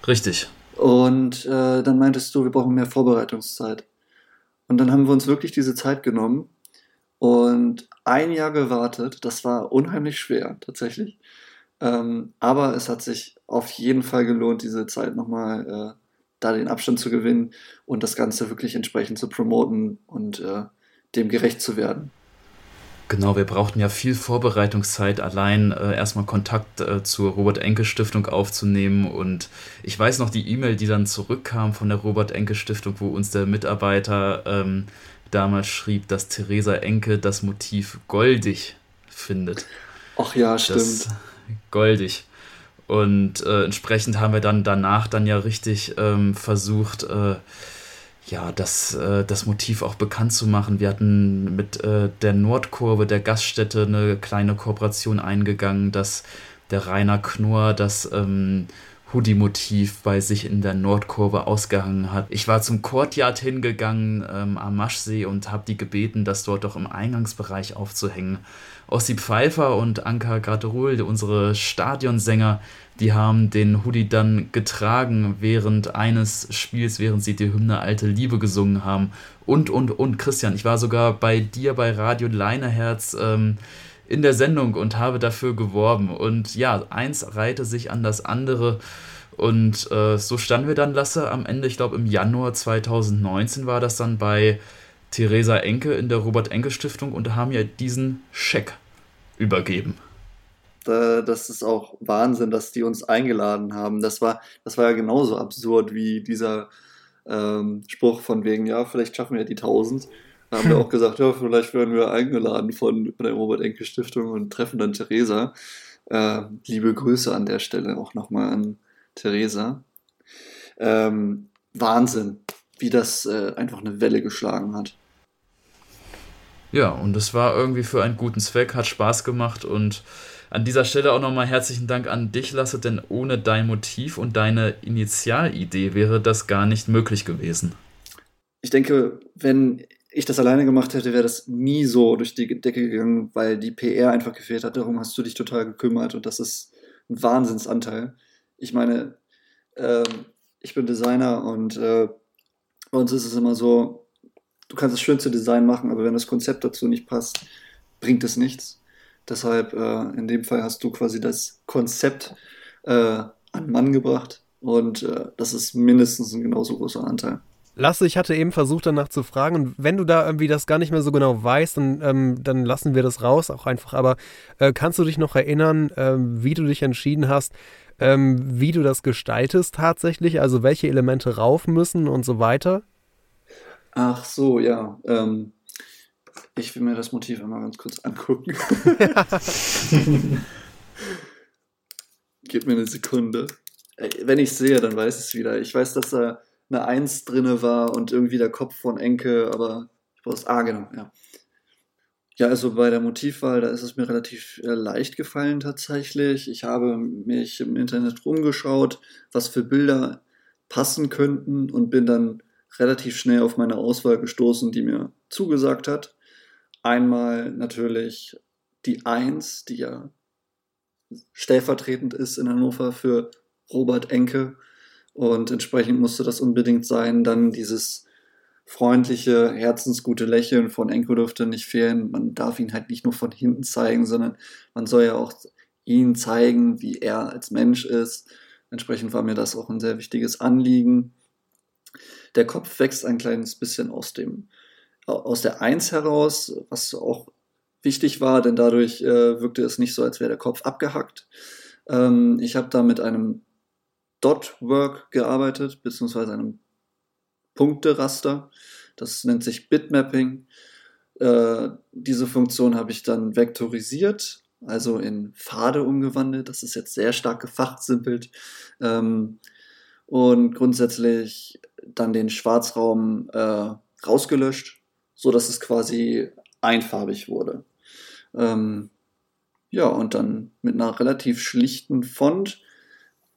Richtig. Und äh, dann meintest du, wir brauchen mehr Vorbereitungszeit. Und dann haben wir uns wirklich diese Zeit genommen und ein Jahr gewartet. Das war unheimlich schwer, tatsächlich. Ähm, aber es hat sich auf jeden Fall gelohnt, diese Zeit nochmal äh, da den Abstand zu gewinnen und das Ganze wirklich entsprechend zu promoten und äh, dem gerecht zu werden. Genau, wir brauchten ja viel Vorbereitungszeit, allein äh, erstmal Kontakt äh, zur Robert-Enke-Stiftung aufzunehmen. Und ich weiß noch die E-Mail, die dann zurückkam von der Robert-Enke-Stiftung, wo uns der Mitarbeiter ähm, damals schrieb, dass Theresa Enke das Motiv goldig findet. Ach ja, stimmt. Das, goldig. Und äh, entsprechend haben wir dann danach dann ja richtig ähm, versucht, äh, ja, das, äh, das Motiv auch bekannt zu machen. Wir hatten mit äh, der Nordkurve der Gaststätte eine kleine Kooperation eingegangen, dass der Rainer Knorr das ähm, Hoodie-Motiv bei sich in der Nordkurve ausgehangen hat. Ich war zum Courtyard hingegangen ähm, am Maschsee und habe die gebeten, das dort doch im Eingangsbereich aufzuhängen. Ossi Pfeiffer und Anka Graterol, unsere Stadionsänger, die haben den Hoodie dann getragen während eines Spiels, während sie die Hymne Alte Liebe gesungen haben. Und, und, und, Christian, ich war sogar bei dir bei Radio Leineherz ähm, in der Sendung und habe dafür geworben. Und ja, eins reihte sich an das andere. Und äh, so standen wir dann, Lasse, am Ende, ich glaube im Januar 2019 war das dann bei Theresa Enke in der Robert-Enke-Stiftung und haben ja diesen Scheck übergeben. Das ist auch Wahnsinn, dass die uns eingeladen haben. Das war, das war ja genauso absurd wie dieser ähm, Spruch von wegen, ja, vielleicht schaffen wir ja die 1000. Da haben wir auch gesagt, ja, vielleicht werden wir eingeladen von, von der Robert-Enke-Stiftung und treffen dann Theresa. Äh, liebe Grüße an der Stelle auch nochmal an Theresa. Ähm, Wahnsinn wie das äh, einfach eine Welle geschlagen hat. Ja, und es war irgendwie für einen guten Zweck, hat Spaß gemacht und an dieser Stelle auch nochmal herzlichen Dank an dich, Lasse, denn ohne dein Motiv und deine Initialidee wäre das gar nicht möglich gewesen. Ich denke, wenn ich das alleine gemacht hätte, wäre das nie so durch die Decke gegangen, weil die PR einfach gefehlt hat. Darum hast du dich total gekümmert und das ist ein Wahnsinnsanteil. Ich meine, äh, ich bin Designer und äh, bei uns ist es immer so, du kannst das schönste Design machen, aber wenn das Konzept dazu nicht passt, bringt es nichts. Deshalb, äh, in dem Fall hast du quasi das Konzept äh, an Mann gebracht Und äh, das ist mindestens ein genauso großer Anteil. Lasse, ich hatte eben versucht, danach zu fragen. Und wenn du da irgendwie das gar nicht mehr so genau weißt, dann, ähm, dann lassen wir das raus auch einfach. Aber äh, kannst du dich noch erinnern, äh, wie du dich entschieden hast, ähm, wie du das gestaltest tatsächlich? Also welche Elemente rauf müssen und so weiter? Ach so, ja. Ähm, ich will mir das Motiv einmal ganz kurz angucken. Gib mir eine Sekunde. Wenn ich sehe, dann weiß ich es wieder. Ich weiß, dass da eine Eins drinne war und irgendwie der Kopf von Enke, aber ich brauche Ah, genau, ja. Ja, also bei der Motivwahl, da ist es mir relativ äh, leicht gefallen tatsächlich. Ich habe mich im Internet rumgeschaut, was für Bilder passen könnten und bin dann relativ schnell auf meine Auswahl gestoßen, die mir zugesagt hat. Einmal natürlich die Eins, die ja stellvertretend ist in Hannover für Robert Enke. Und entsprechend musste das unbedingt sein. Dann dieses freundliche, herzensgute Lächeln von Enko dürfte nicht fehlen. Man darf ihn halt nicht nur von hinten zeigen, sondern man soll ja auch ihn zeigen, wie er als Mensch ist. Entsprechend war mir das auch ein sehr wichtiges Anliegen. Der Kopf wächst ein kleines bisschen aus dem aus der Eins heraus, was auch wichtig war, denn dadurch äh, wirkte es nicht so, als wäre der Kopf abgehackt. Ähm, ich habe da mit einem Dot-Work gearbeitet, beziehungsweise einem Punkteraster. Das nennt sich Bitmapping. Äh, diese Funktion habe ich dann vektorisiert, also in Pfade umgewandelt. Das ist jetzt sehr stark gefachsimpelt. Ähm, und grundsätzlich dann den Schwarzraum äh, rausgelöscht, sodass es quasi einfarbig wurde. Ähm, ja, und dann mit einer relativ schlichten Font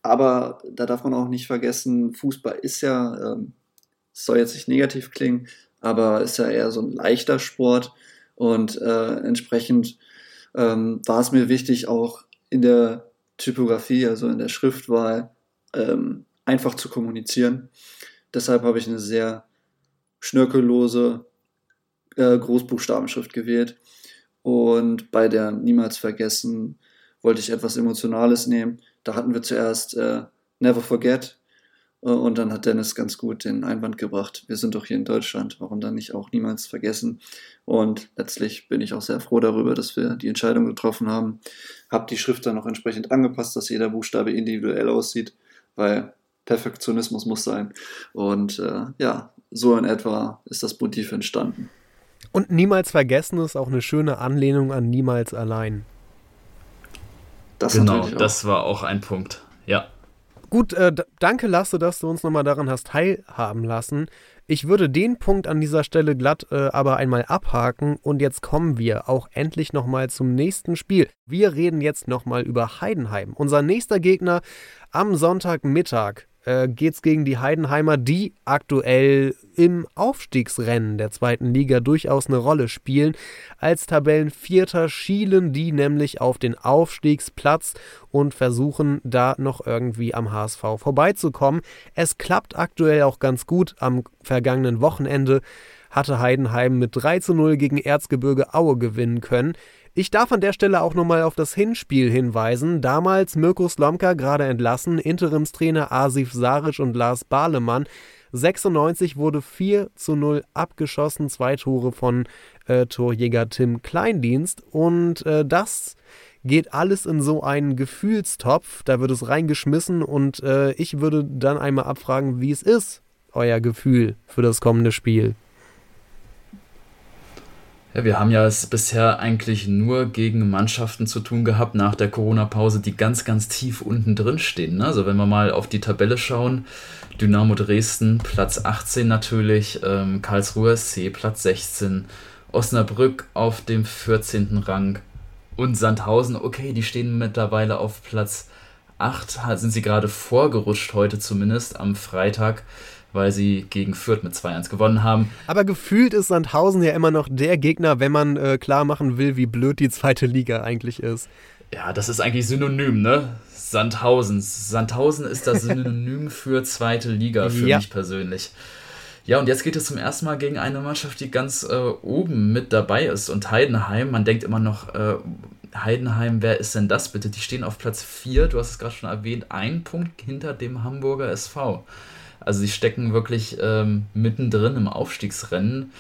aber da darf man auch nicht vergessen, Fußball ist ja, ähm, soll jetzt nicht negativ klingen, aber ist ja eher so ein leichter Sport. Und äh, entsprechend ähm, war es mir wichtig, auch in der Typografie, also in der Schriftwahl, ähm, einfach zu kommunizieren. Deshalb habe ich eine sehr schnörkellose äh, Großbuchstabenschrift gewählt. Und bei der Niemals vergessen wollte ich etwas Emotionales nehmen. Da hatten wir zuerst äh, Never Forget äh, und dann hat Dennis ganz gut den Einwand gebracht, wir sind doch hier in Deutschland, warum dann nicht auch niemals vergessen? Und letztlich bin ich auch sehr froh darüber, dass wir die Entscheidung getroffen haben. Hab die Schrift dann noch entsprechend angepasst, dass jeder Buchstabe individuell aussieht, weil Perfektionismus muss sein. Und äh, ja, so in etwa ist das Motiv entstanden. Und niemals vergessen ist auch eine schöne Anlehnung an niemals allein. Das genau, das war auch ein Punkt. Ja. Gut, äh, danke Lasse, dass du uns nochmal daran hast teilhaben lassen. Ich würde den Punkt an dieser Stelle glatt äh, aber einmal abhaken und jetzt kommen wir auch endlich nochmal zum nächsten Spiel. Wir reden jetzt nochmal über Heidenheim. Unser nächster Gegner am Sonntagmittag äh, geht es gegen die Heidenheimer, die aktuell im Aufstiegsrennen der zweiten Liga durchaus eine Rolle spielen. Als Tabellenvierter schielen die nämlich auf den Aufstiegsplatz und versuchen da noch irgendwie am HSV vorbeizukommen. Es klappt aktuell auch ganz gut. Am vergangenen Wochenende hatte Heidenheim mit 3 zu 0 gegen Erzgebirge Aue gewinnen können. Ich darf an der Stelle auch nochmal auf das Hinspiel hinweisen. Damals Mirko Slomka gerade entlassen, Interimstrainer Asif Saric und Lars Bahlemann. 96 wurde 4 zu 0 abgeschossen, zwei Tore von äh, Torjäger Tim Kleindienst. Und äh, das geht alles in so einen Gefühlstopf. Da wird es reingeschmissen und äh, ich würde dann einmal abfragen, wie es ist, euer Gefühl für das kommende Spiel. Ja, wir haben ja es bisher eigentlich nur gegen Mannschaften zu tun gehabt nach der Corona-Pause, die ganz, ganz tief unten drin stehen. Ne? Also wenn wir mal auf die Tabelle schauen, Dynamo Dresden Platz 18 natürlich, ähm, Karlsruhe SC Platz 16, Osnabrück auf dem 14. Rang und Sandhausen, okay, die stehen mittlerweile auf Platz 8, sind sie gerade vorgerutscht heute zumindest am Freitag weil sie gegen Fürth mit 2-1 gewonnen haben. Aber gefühlt ist Sandhausen ja immer noch der Gegner, wenn man äh, klar machen will, wie blöd die zweite Liga eigentlich ist. Ja, das ist eigentlich synonym, ne? Sandhausen. Sandhausen ist das Synonym für zweite Liga für ja. mich persönlich. Ja, und jetzt geht es zum ersten Mal gegen eine Mannschaft, die ganz äh, oben mit dabei ist. Und Heidenheim, man denkt immer noch, äh, Heidenheim, wer ist denn das bitte? Die stehen auf Platz 4, du hast es gerade schon erwähnt, ein Punkt hinter dem Hamburger SV. Also sie stecken wirklich ähm, mittendrin im Aufstiegsrennen.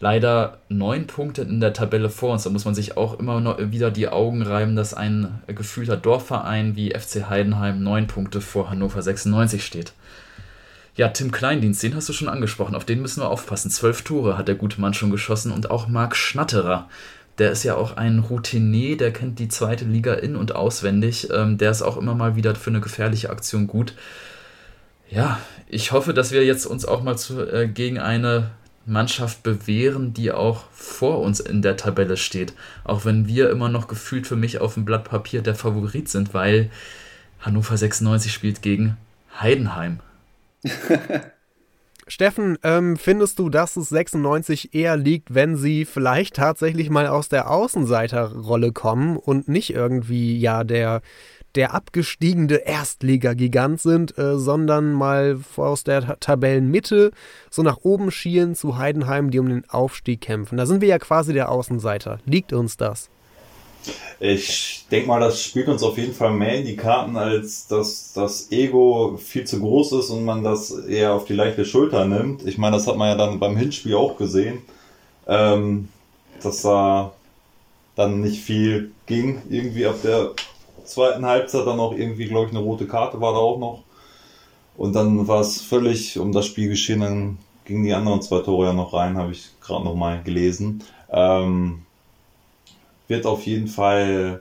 Leider neun Punkte in der Tabelle vor uns. Da muss man sich auch immer noch wieder die Augen reiben, dass ein gefühlter Dorfverein wie FC Heidenheim neun Punkte vor Hannover 96 steht. Ja, Tim Kleindienst, den hast du schon angesprochen. Auf den müssen wir aufpassen. Zwölf Tore hat der gute Mann schon geschossen und auch Marc Schnatterer. Der ist ja auch ein Routinier, der kennt die zweite Liga in- und auswendig. Ähm, der ist auch immer mal wieder für eine gefährliche Aktion gut. Ja, ich hoffe, dass wir jetzt uns auch mal zu, äh, gegen eine Mannschaft bewähren, die auch vor uns in der Tabelle steht. Auch wenn wir immer noch gefühlt für mich auf dem Blatt Papier der Favorit sind, weil Hannover 96 spielt gegen Heidenheim. Steffen, ähm, findest du, dass es 96 eher liegt, wenn sie vielleicht tatsächlich mal aus der Außenseiterrolle kommen und nicht irgendwie ja der, der abgestiegene Erstliga-Gigant sind, äh, sondern mal aus der Tabellenmitte so nach oben schielen zu Heidenheim, die um den Aufstieg kämpfen? Da sind wir ja quasi der Außenseiter. Liegt uns das? Ich denke mal, das spielt uns auf jeden Fall mehr in die Karten, als dass das Ego viel zu groß ist und man das eher auf die leichte Schulter nimmt. Ich meine, das hat man ja dann beim Hinspiel auch gesehen, ähm, dass da dann nicht viel ging. Irgendwie ab der zweiten Halbzeit dann auch irgendwie, glaube ich, eine rote Karte war da auch noch. Und dann war es völlig um das Spiel geschehen, dann gingen die anderen zwei Tore ja noch rein, habe ich gerade noch mal gelesen. Ähm, wird auf jeden Fall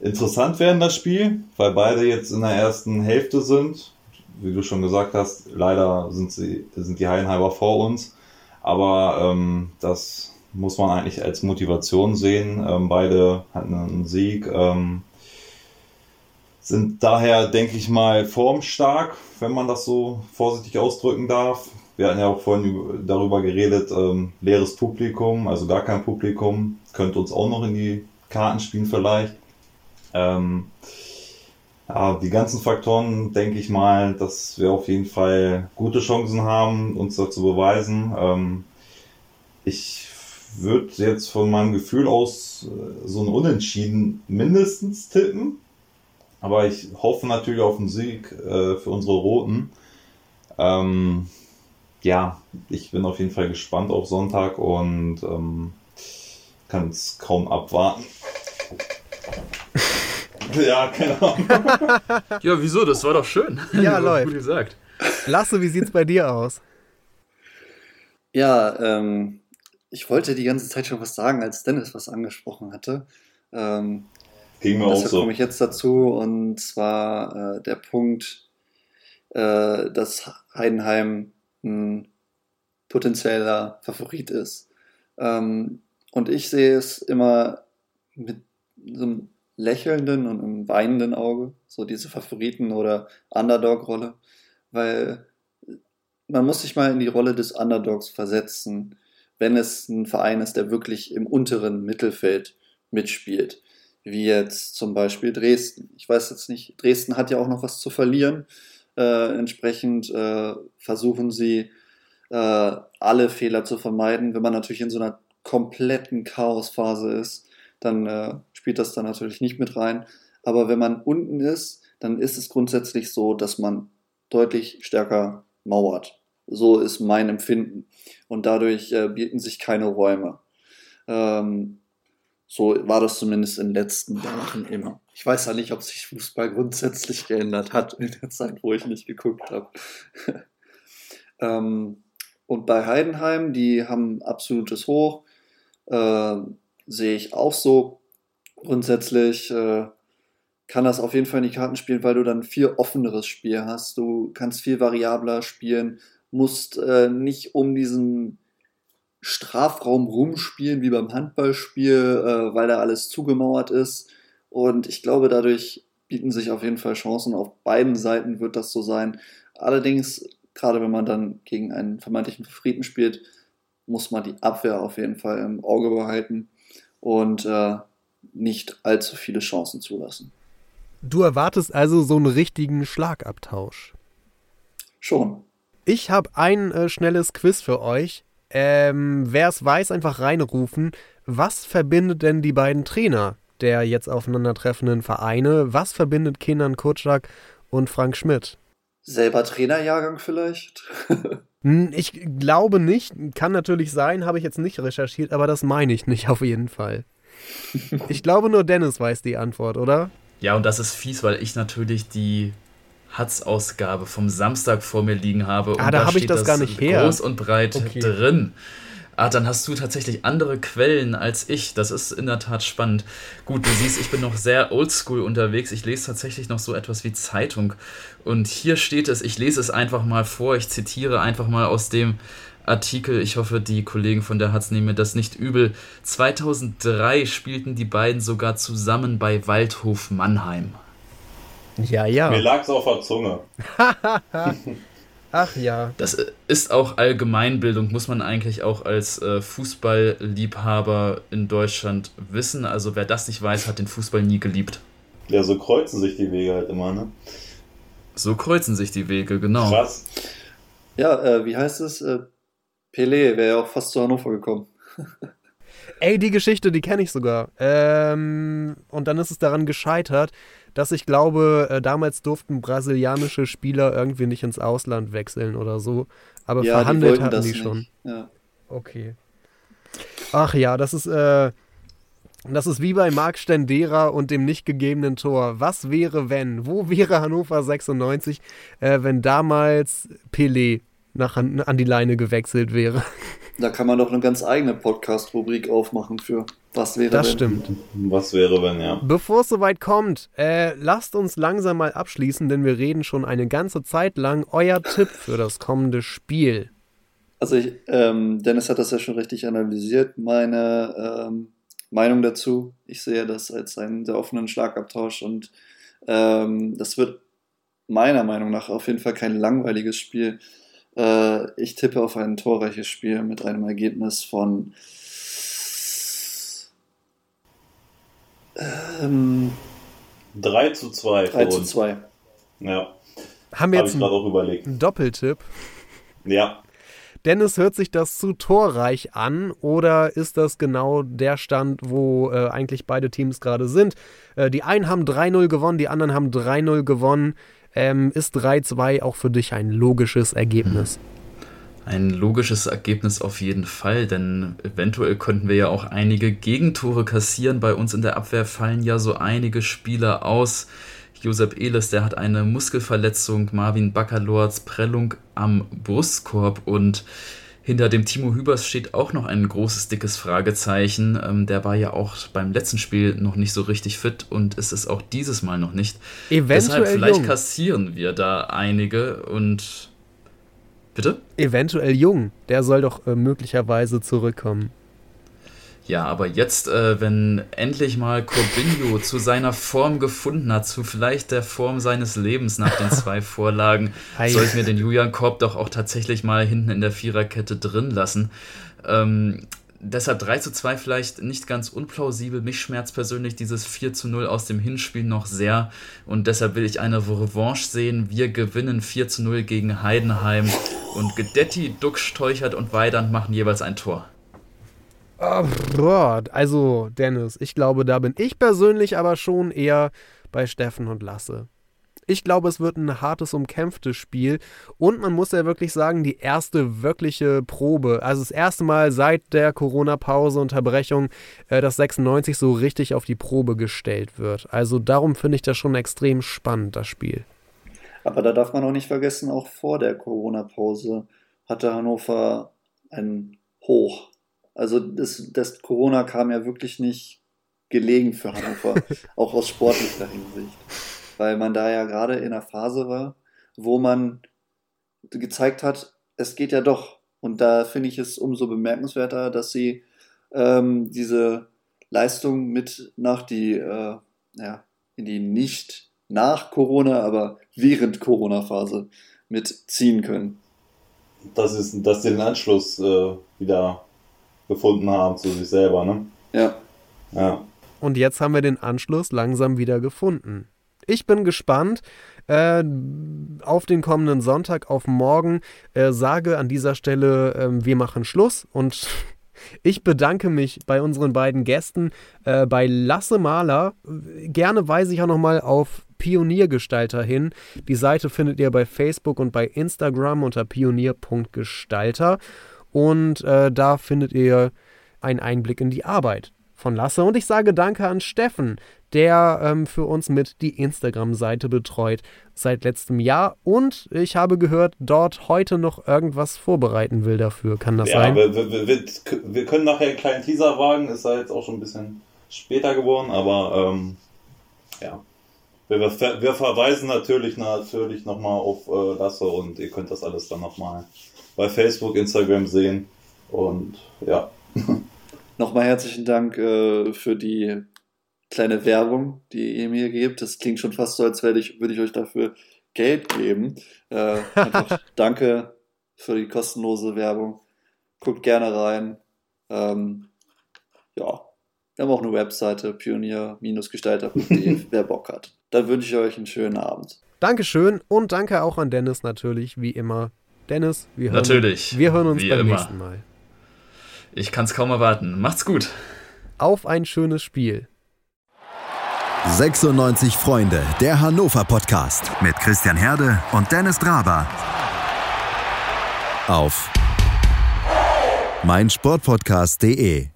interessant werden, das Spiel, weil beide jetzt in der ersten Hälfte sind. Wie du schon gesagt hast, leider sind, sie, sind die Heidenheimer vor uns. Aber ähm, das muss man eigentlich als Motivation sehen. Ähm, beide hatten einen Sieg. Ähm, sind daher, denke ich mal, formstark, wenn man das so vorsichtig ausdrücken darf. Wir hatten ja auch vorhin darüber geredet, ähm, leeres Publikum, also gar kein Publikum, könnte uns auch noch in die Karten spielen vielleicht. Ähm, ja, die ganzen Faktoren denke ich mal, dass wir auf jeden Fall gute Chancen haben, uns da zu beweisen. Ähm, ich würde jetzt von meinem Gefühl aus äh, so ein Unentschieden mindestens tippen. Aber ich hoffe natürlich auf einen Sieg äh, für unsere Roten. Ähm, ja, ich bin auf jeden Fall gespannt auf Sonntag und ähm, kann es kaum abwarten. ja, keine Ahnung. ja, wieso? Das war doch schön. Ja, läuft. Gut gesagt. Lasse, wie sieht's bei dir aus? Ja, ähm, ich wollte die ganze Zeit schon was sagen, als Dennis was angesprochen hatte. Ähm, Ging mir auch so. komme ich jetzt dazu und zwar äh, der Punkt, äh, dass Heidenheim ein potenzieller Favorit ist. Ähm, und ich sehe es immer mit so einem lächelnden und einem weinenden Auge, so diese Favoriten- oder Underdog-Rolle, weil man muss sich mal in die Rolle des Underdogs versetzen, wenn es ein Verein ist, der wirklich im unteren Mittelfeld mitspielt, wie jetzt zum Beispiel Dresden. Ich weiß jetzt nicht, Dresden hat ja auch noch was zu verlieren. Äh, entsprechend äh, versuchen sie äh, alle Fehler zu vermeiden. Wenn man natürlich in so einer kompletten Chaosphase ist, dann äh, spielt das dann natürlich nicht mit rein. Aber wenn man unten ist, dann ist es grundsätzlich so, dass man deutlich stärker mauert. So ist mein Empfinden. Und dadurch äh, bieten sich keine Räume. Ähm, so war das zumindest in den letzten Jahren immer. Ich weiß ja nicht, ob sich Fußball grundsätzlich geändert hat in der Zeit, wo ich nicht geguckt habe. ähm, und bei Heidenheim, die haben absolutes Hoch, äh, sehe ich auch so. Grundsätzlich äh, kann das auf jeden Fall in die Karten spielen, weil du dann viel offeneres Spiel hast. Du kannst viel variabler spielen, musst äh, nicht um diesen Strafraum rumspielen wie beim Handballspiel, äh, weil da alles zugemauert ist. Und ich glaube, dadurch bieten sich auf jeden Fall Chancen. Auf beiden Seiten wird das so sein. Allerdings, gerade wenn man dann gegen einen vermeintlichen Frieden spielt, muss man die Abwehr auf jeden Fall im Auge behalten und äh, nicht allzu viele Chancen zulassen. Du erwartest also so einen richtigen Schlagabtausch. Schon. Ich habe ein äh, schnelles Quiz für euch. Ähm, Wer es weiß, einfach reinrufen. Was verbindet denn die beiden Trainer der jetzt aufeinandertreffenden Vereine? Was verbindet Kenan Kutschak und Frank Schmidt? Selber Trainerjahrgang vielleicht? Ich glaube nicht. Kann natürlich sein, habe ich jetzt nicht recherchiert, aber das meine ich nicht auf jeden Fall. Ich glaube nur Dennis weiß die Antwort, oder? Ja, und das ist fies, weil ich natürlich die Hatz-Ausgabe vom Samstag vor mir liegen habe. Ah, und da habe ich das, das gar nicht her. Groß und breit okay. drin. Ah, dann hast du tatsächlich andere Quellen als ich. Das ist in der Tat spannend. Gut, du siehst, ich bin noch sehr oldschool unterwegs. Ich lese tatsächlich noch so etwas wie Zeitung. Und hier steht es, ich lese es einfach mal vor. Ich zitiere einfach mal aus dem Artikel. Ich hoffe, die Kollegen von der Hatz nehmen mir das nicht übel. 2003 spielten die beiden sogar zusammen bei Waldhof Mannheim. Ja, ja. Mir lag es auf der Zunge. Ach ja. Das ist auch Allgemeinbildung, muss man eigentlich auch als äh, Fußballliebhaber in Deutschland wissen. Also wer das nicht weiß, hat den Fußball nie geliebt. Ja, so kreuzen sich die Wege halt immer, ne? So kreuzen sich die Wege, genau. Krass. Ja, äh, wie heißt es? Äh, Pelé wäre ja auch fast zu Hannover gekommen. Ey, die Geschichte, die kenne ich sogar. Ähm, und dann ist es daran gescheitert, dass ich glaube, äh, damals durften brasilianische Spieler irgendwie nicht ins Ausland wechseln oder so. Aber ja, verhandelt die hatten die schon. Ja. Okay. Ach ja, das ist, äh, das ist wie bei Marc Stendera und dem nicht gegebenen Tor. Was wäre, wenn? Wo wäre Hannover 96, äh, wenn damals Pelé nach, an die Leine gewechselt wäre? Da kann man doch eine ganz eigene Podcast-Rubrik aufmachen für Was wäre das wenn. stimmt. Was wäre wenn, ja. Bevor es soweit kommt, äh, lasst uns langsam mal abschließen, denn wir reden schon eine ganze Zeit lang. Euer Tipp für das kommende Spiel. Also ich, ähm, Dennis hat das ja schon richtig analysiert. Meine ähm, Meinung dazu, ich sehe das als einen sehr offenen Schlagabtausch und ähm, das wird meiner Meinung nach auf jeden Fall kein langweiliges Spiel. Äh, ich tippe auf ein torreiches Spiel mit einem Ergebnis von ähm, 3 zu 2. 3 zu 2. Ja. Haben wir jetzt Hab einen, einen Doppeltipp? Ja. Dennis, hört sich das zu torreich an oder ist das genau der Stand, wo äh, eigentlich beide Teams gerade sind? Äh, die einen haben 3-0 gewonnen, die anderen haben 3-0 gewonnen ähm, ist 3-2 auch für dich ein logisches Ergebnis? Ein logisches Ergebnis auf jeden Fall, denn eventuell könnten wir ja auch einige Gegentore kassieren. Bei uns in der Abwehr fallen ja so einige Spieler aus. Josep Elis, der hat eine Muskelverletzung, Marvin Baccalords Prellung am Brustkorb und hinter dem Timo Hübers steht auch noch ein großes, dickes Fragezeichen. Ähm, der war ja auch beim letzten Spiel noch nicht so richtig fit und ist es auch dieses Mal noch nicht. Eventuell Deshalb vielleicht jung. kassieren wir da einige und. Bitte? Eventuell jung. Der soll doch äh, möglicherweise zurückkommen. Ja, aber jetzt, äh, wenn endlich mal Corbinho zu seiner Form gefunden hat, zu vielleicht der Form seines Lebens nach den zwei Vorlagen, sollten wir den Julian Korb doch auch tatsächlich mal hinten in der Viererkette drin lassen. Ähm, deshalb 3 zu 2 vielleicht nicht ganz unplausibel. Mich schmerzt persönlich dieses 4 zu 0 aus dem Hinspiel noch sehr. Und deshalb will ich eine Revanche sehen. Wir gewinnen 4 zu 0 gegen Heidenheim. Und Gedetti, Duxch, Teuchert und Weidand machen jeweils ein Tor. Also, Dennis, ich glaube, da bin ich persönlich aber schon eher bei Steffen und Lasse. Ich glaube, es wird ein hartes, umkämpftes Spiel. Und man muss ja wirklich sagen, die erste wirkliche Probe, also das erste Mal seit der Corona-Pause, Unterbrechung, äh, dass 96 so richtig auf die Probe gestellt wird. Also darum finde ich das schon extrem spannend, das Spiel. Aber da darf man auch nicht vergessen, auch vor der Corona-Pause hatte Hannover ein Hoch also das, das Corona kam ja wirklich nicht gelegen für Hannover, auch aus sportlicher Hinsicht. Weil man da ja gerade in einer Phase war, wo man gezeigt hat, es geht ja doch. Und da finde ich es umso bemerkenswerter, dass sie ähm, diese Leistung mit nach die, äh, ja, in die nicht nach Corona, aber während Corona-Phase mitziehen können. Das ist, dass sie den Anschluss äh, wieder gefunden haben zu sich selber, ne? Ja. Ja. Und jetzt haben wir den Anschluss langsam wieder gefunden. Ich bin gespannt äh, auf den kommenden Sonntag, auf morgen. Äh, sage an dieser Stelle, äh, wir machen Schluss und Ich bedanke mich bei unseren beiden Gästen, äh, bei Lasse Mahler. Gerne weise ich auch nochmal auf Pioniergestalter hin. Die Seite findet ihr bei Facebook und bei Instagram unter pionier.gestalter. Und äh, da findet ihr einen Einblick in die Arbeit von Lasse. Und ich sage Danke an Steffen, der ähm, für uns mit die Instagram-Seite betreut seit letztem Jahr. Und ich habe gehört, dort heute noch irgendwas vorbereiten will dafür. Kann das ja, sein? Wir, wir, wir, wir, können nachher einen kleinen Teaser wagen. Ist ja jetzt auch schon ein bisschen später geworden, aber ähm, ja. Wir, wir, verweisen natürlich natürlich nochmal auf äh, Lasse und ihr könnt das alles dann nochmal bei Facebook, Instagram sehen. Und ja. Nochmal herzlichen Dank äh, für die kleine Werbung, die ihr mir gebt. Das klingt schon fast so, als würde ich, würde ich euch dafür Geld geben. Äh, danke für die kostenlose Werbung. Guckt gerne rein. Ähm, ja, wir haben auch eine Webseite, pionier-gestalter.de, wer Bock hat. Dann wünsche ich euch einen schönen Abend. Dankeschön und danke auch an Dennis natürlich, wie immer. Dennis, wir hören, natürlich, wir hören uns beim immer. nächsten Mal. Ich kann es kaum erwarten. Macht's gut. Auf ein schönes Spiel. 96 Freunde, der Hannover Podcast mit Christian Herde und Dennis Draber. Auf meinsportpodcast.de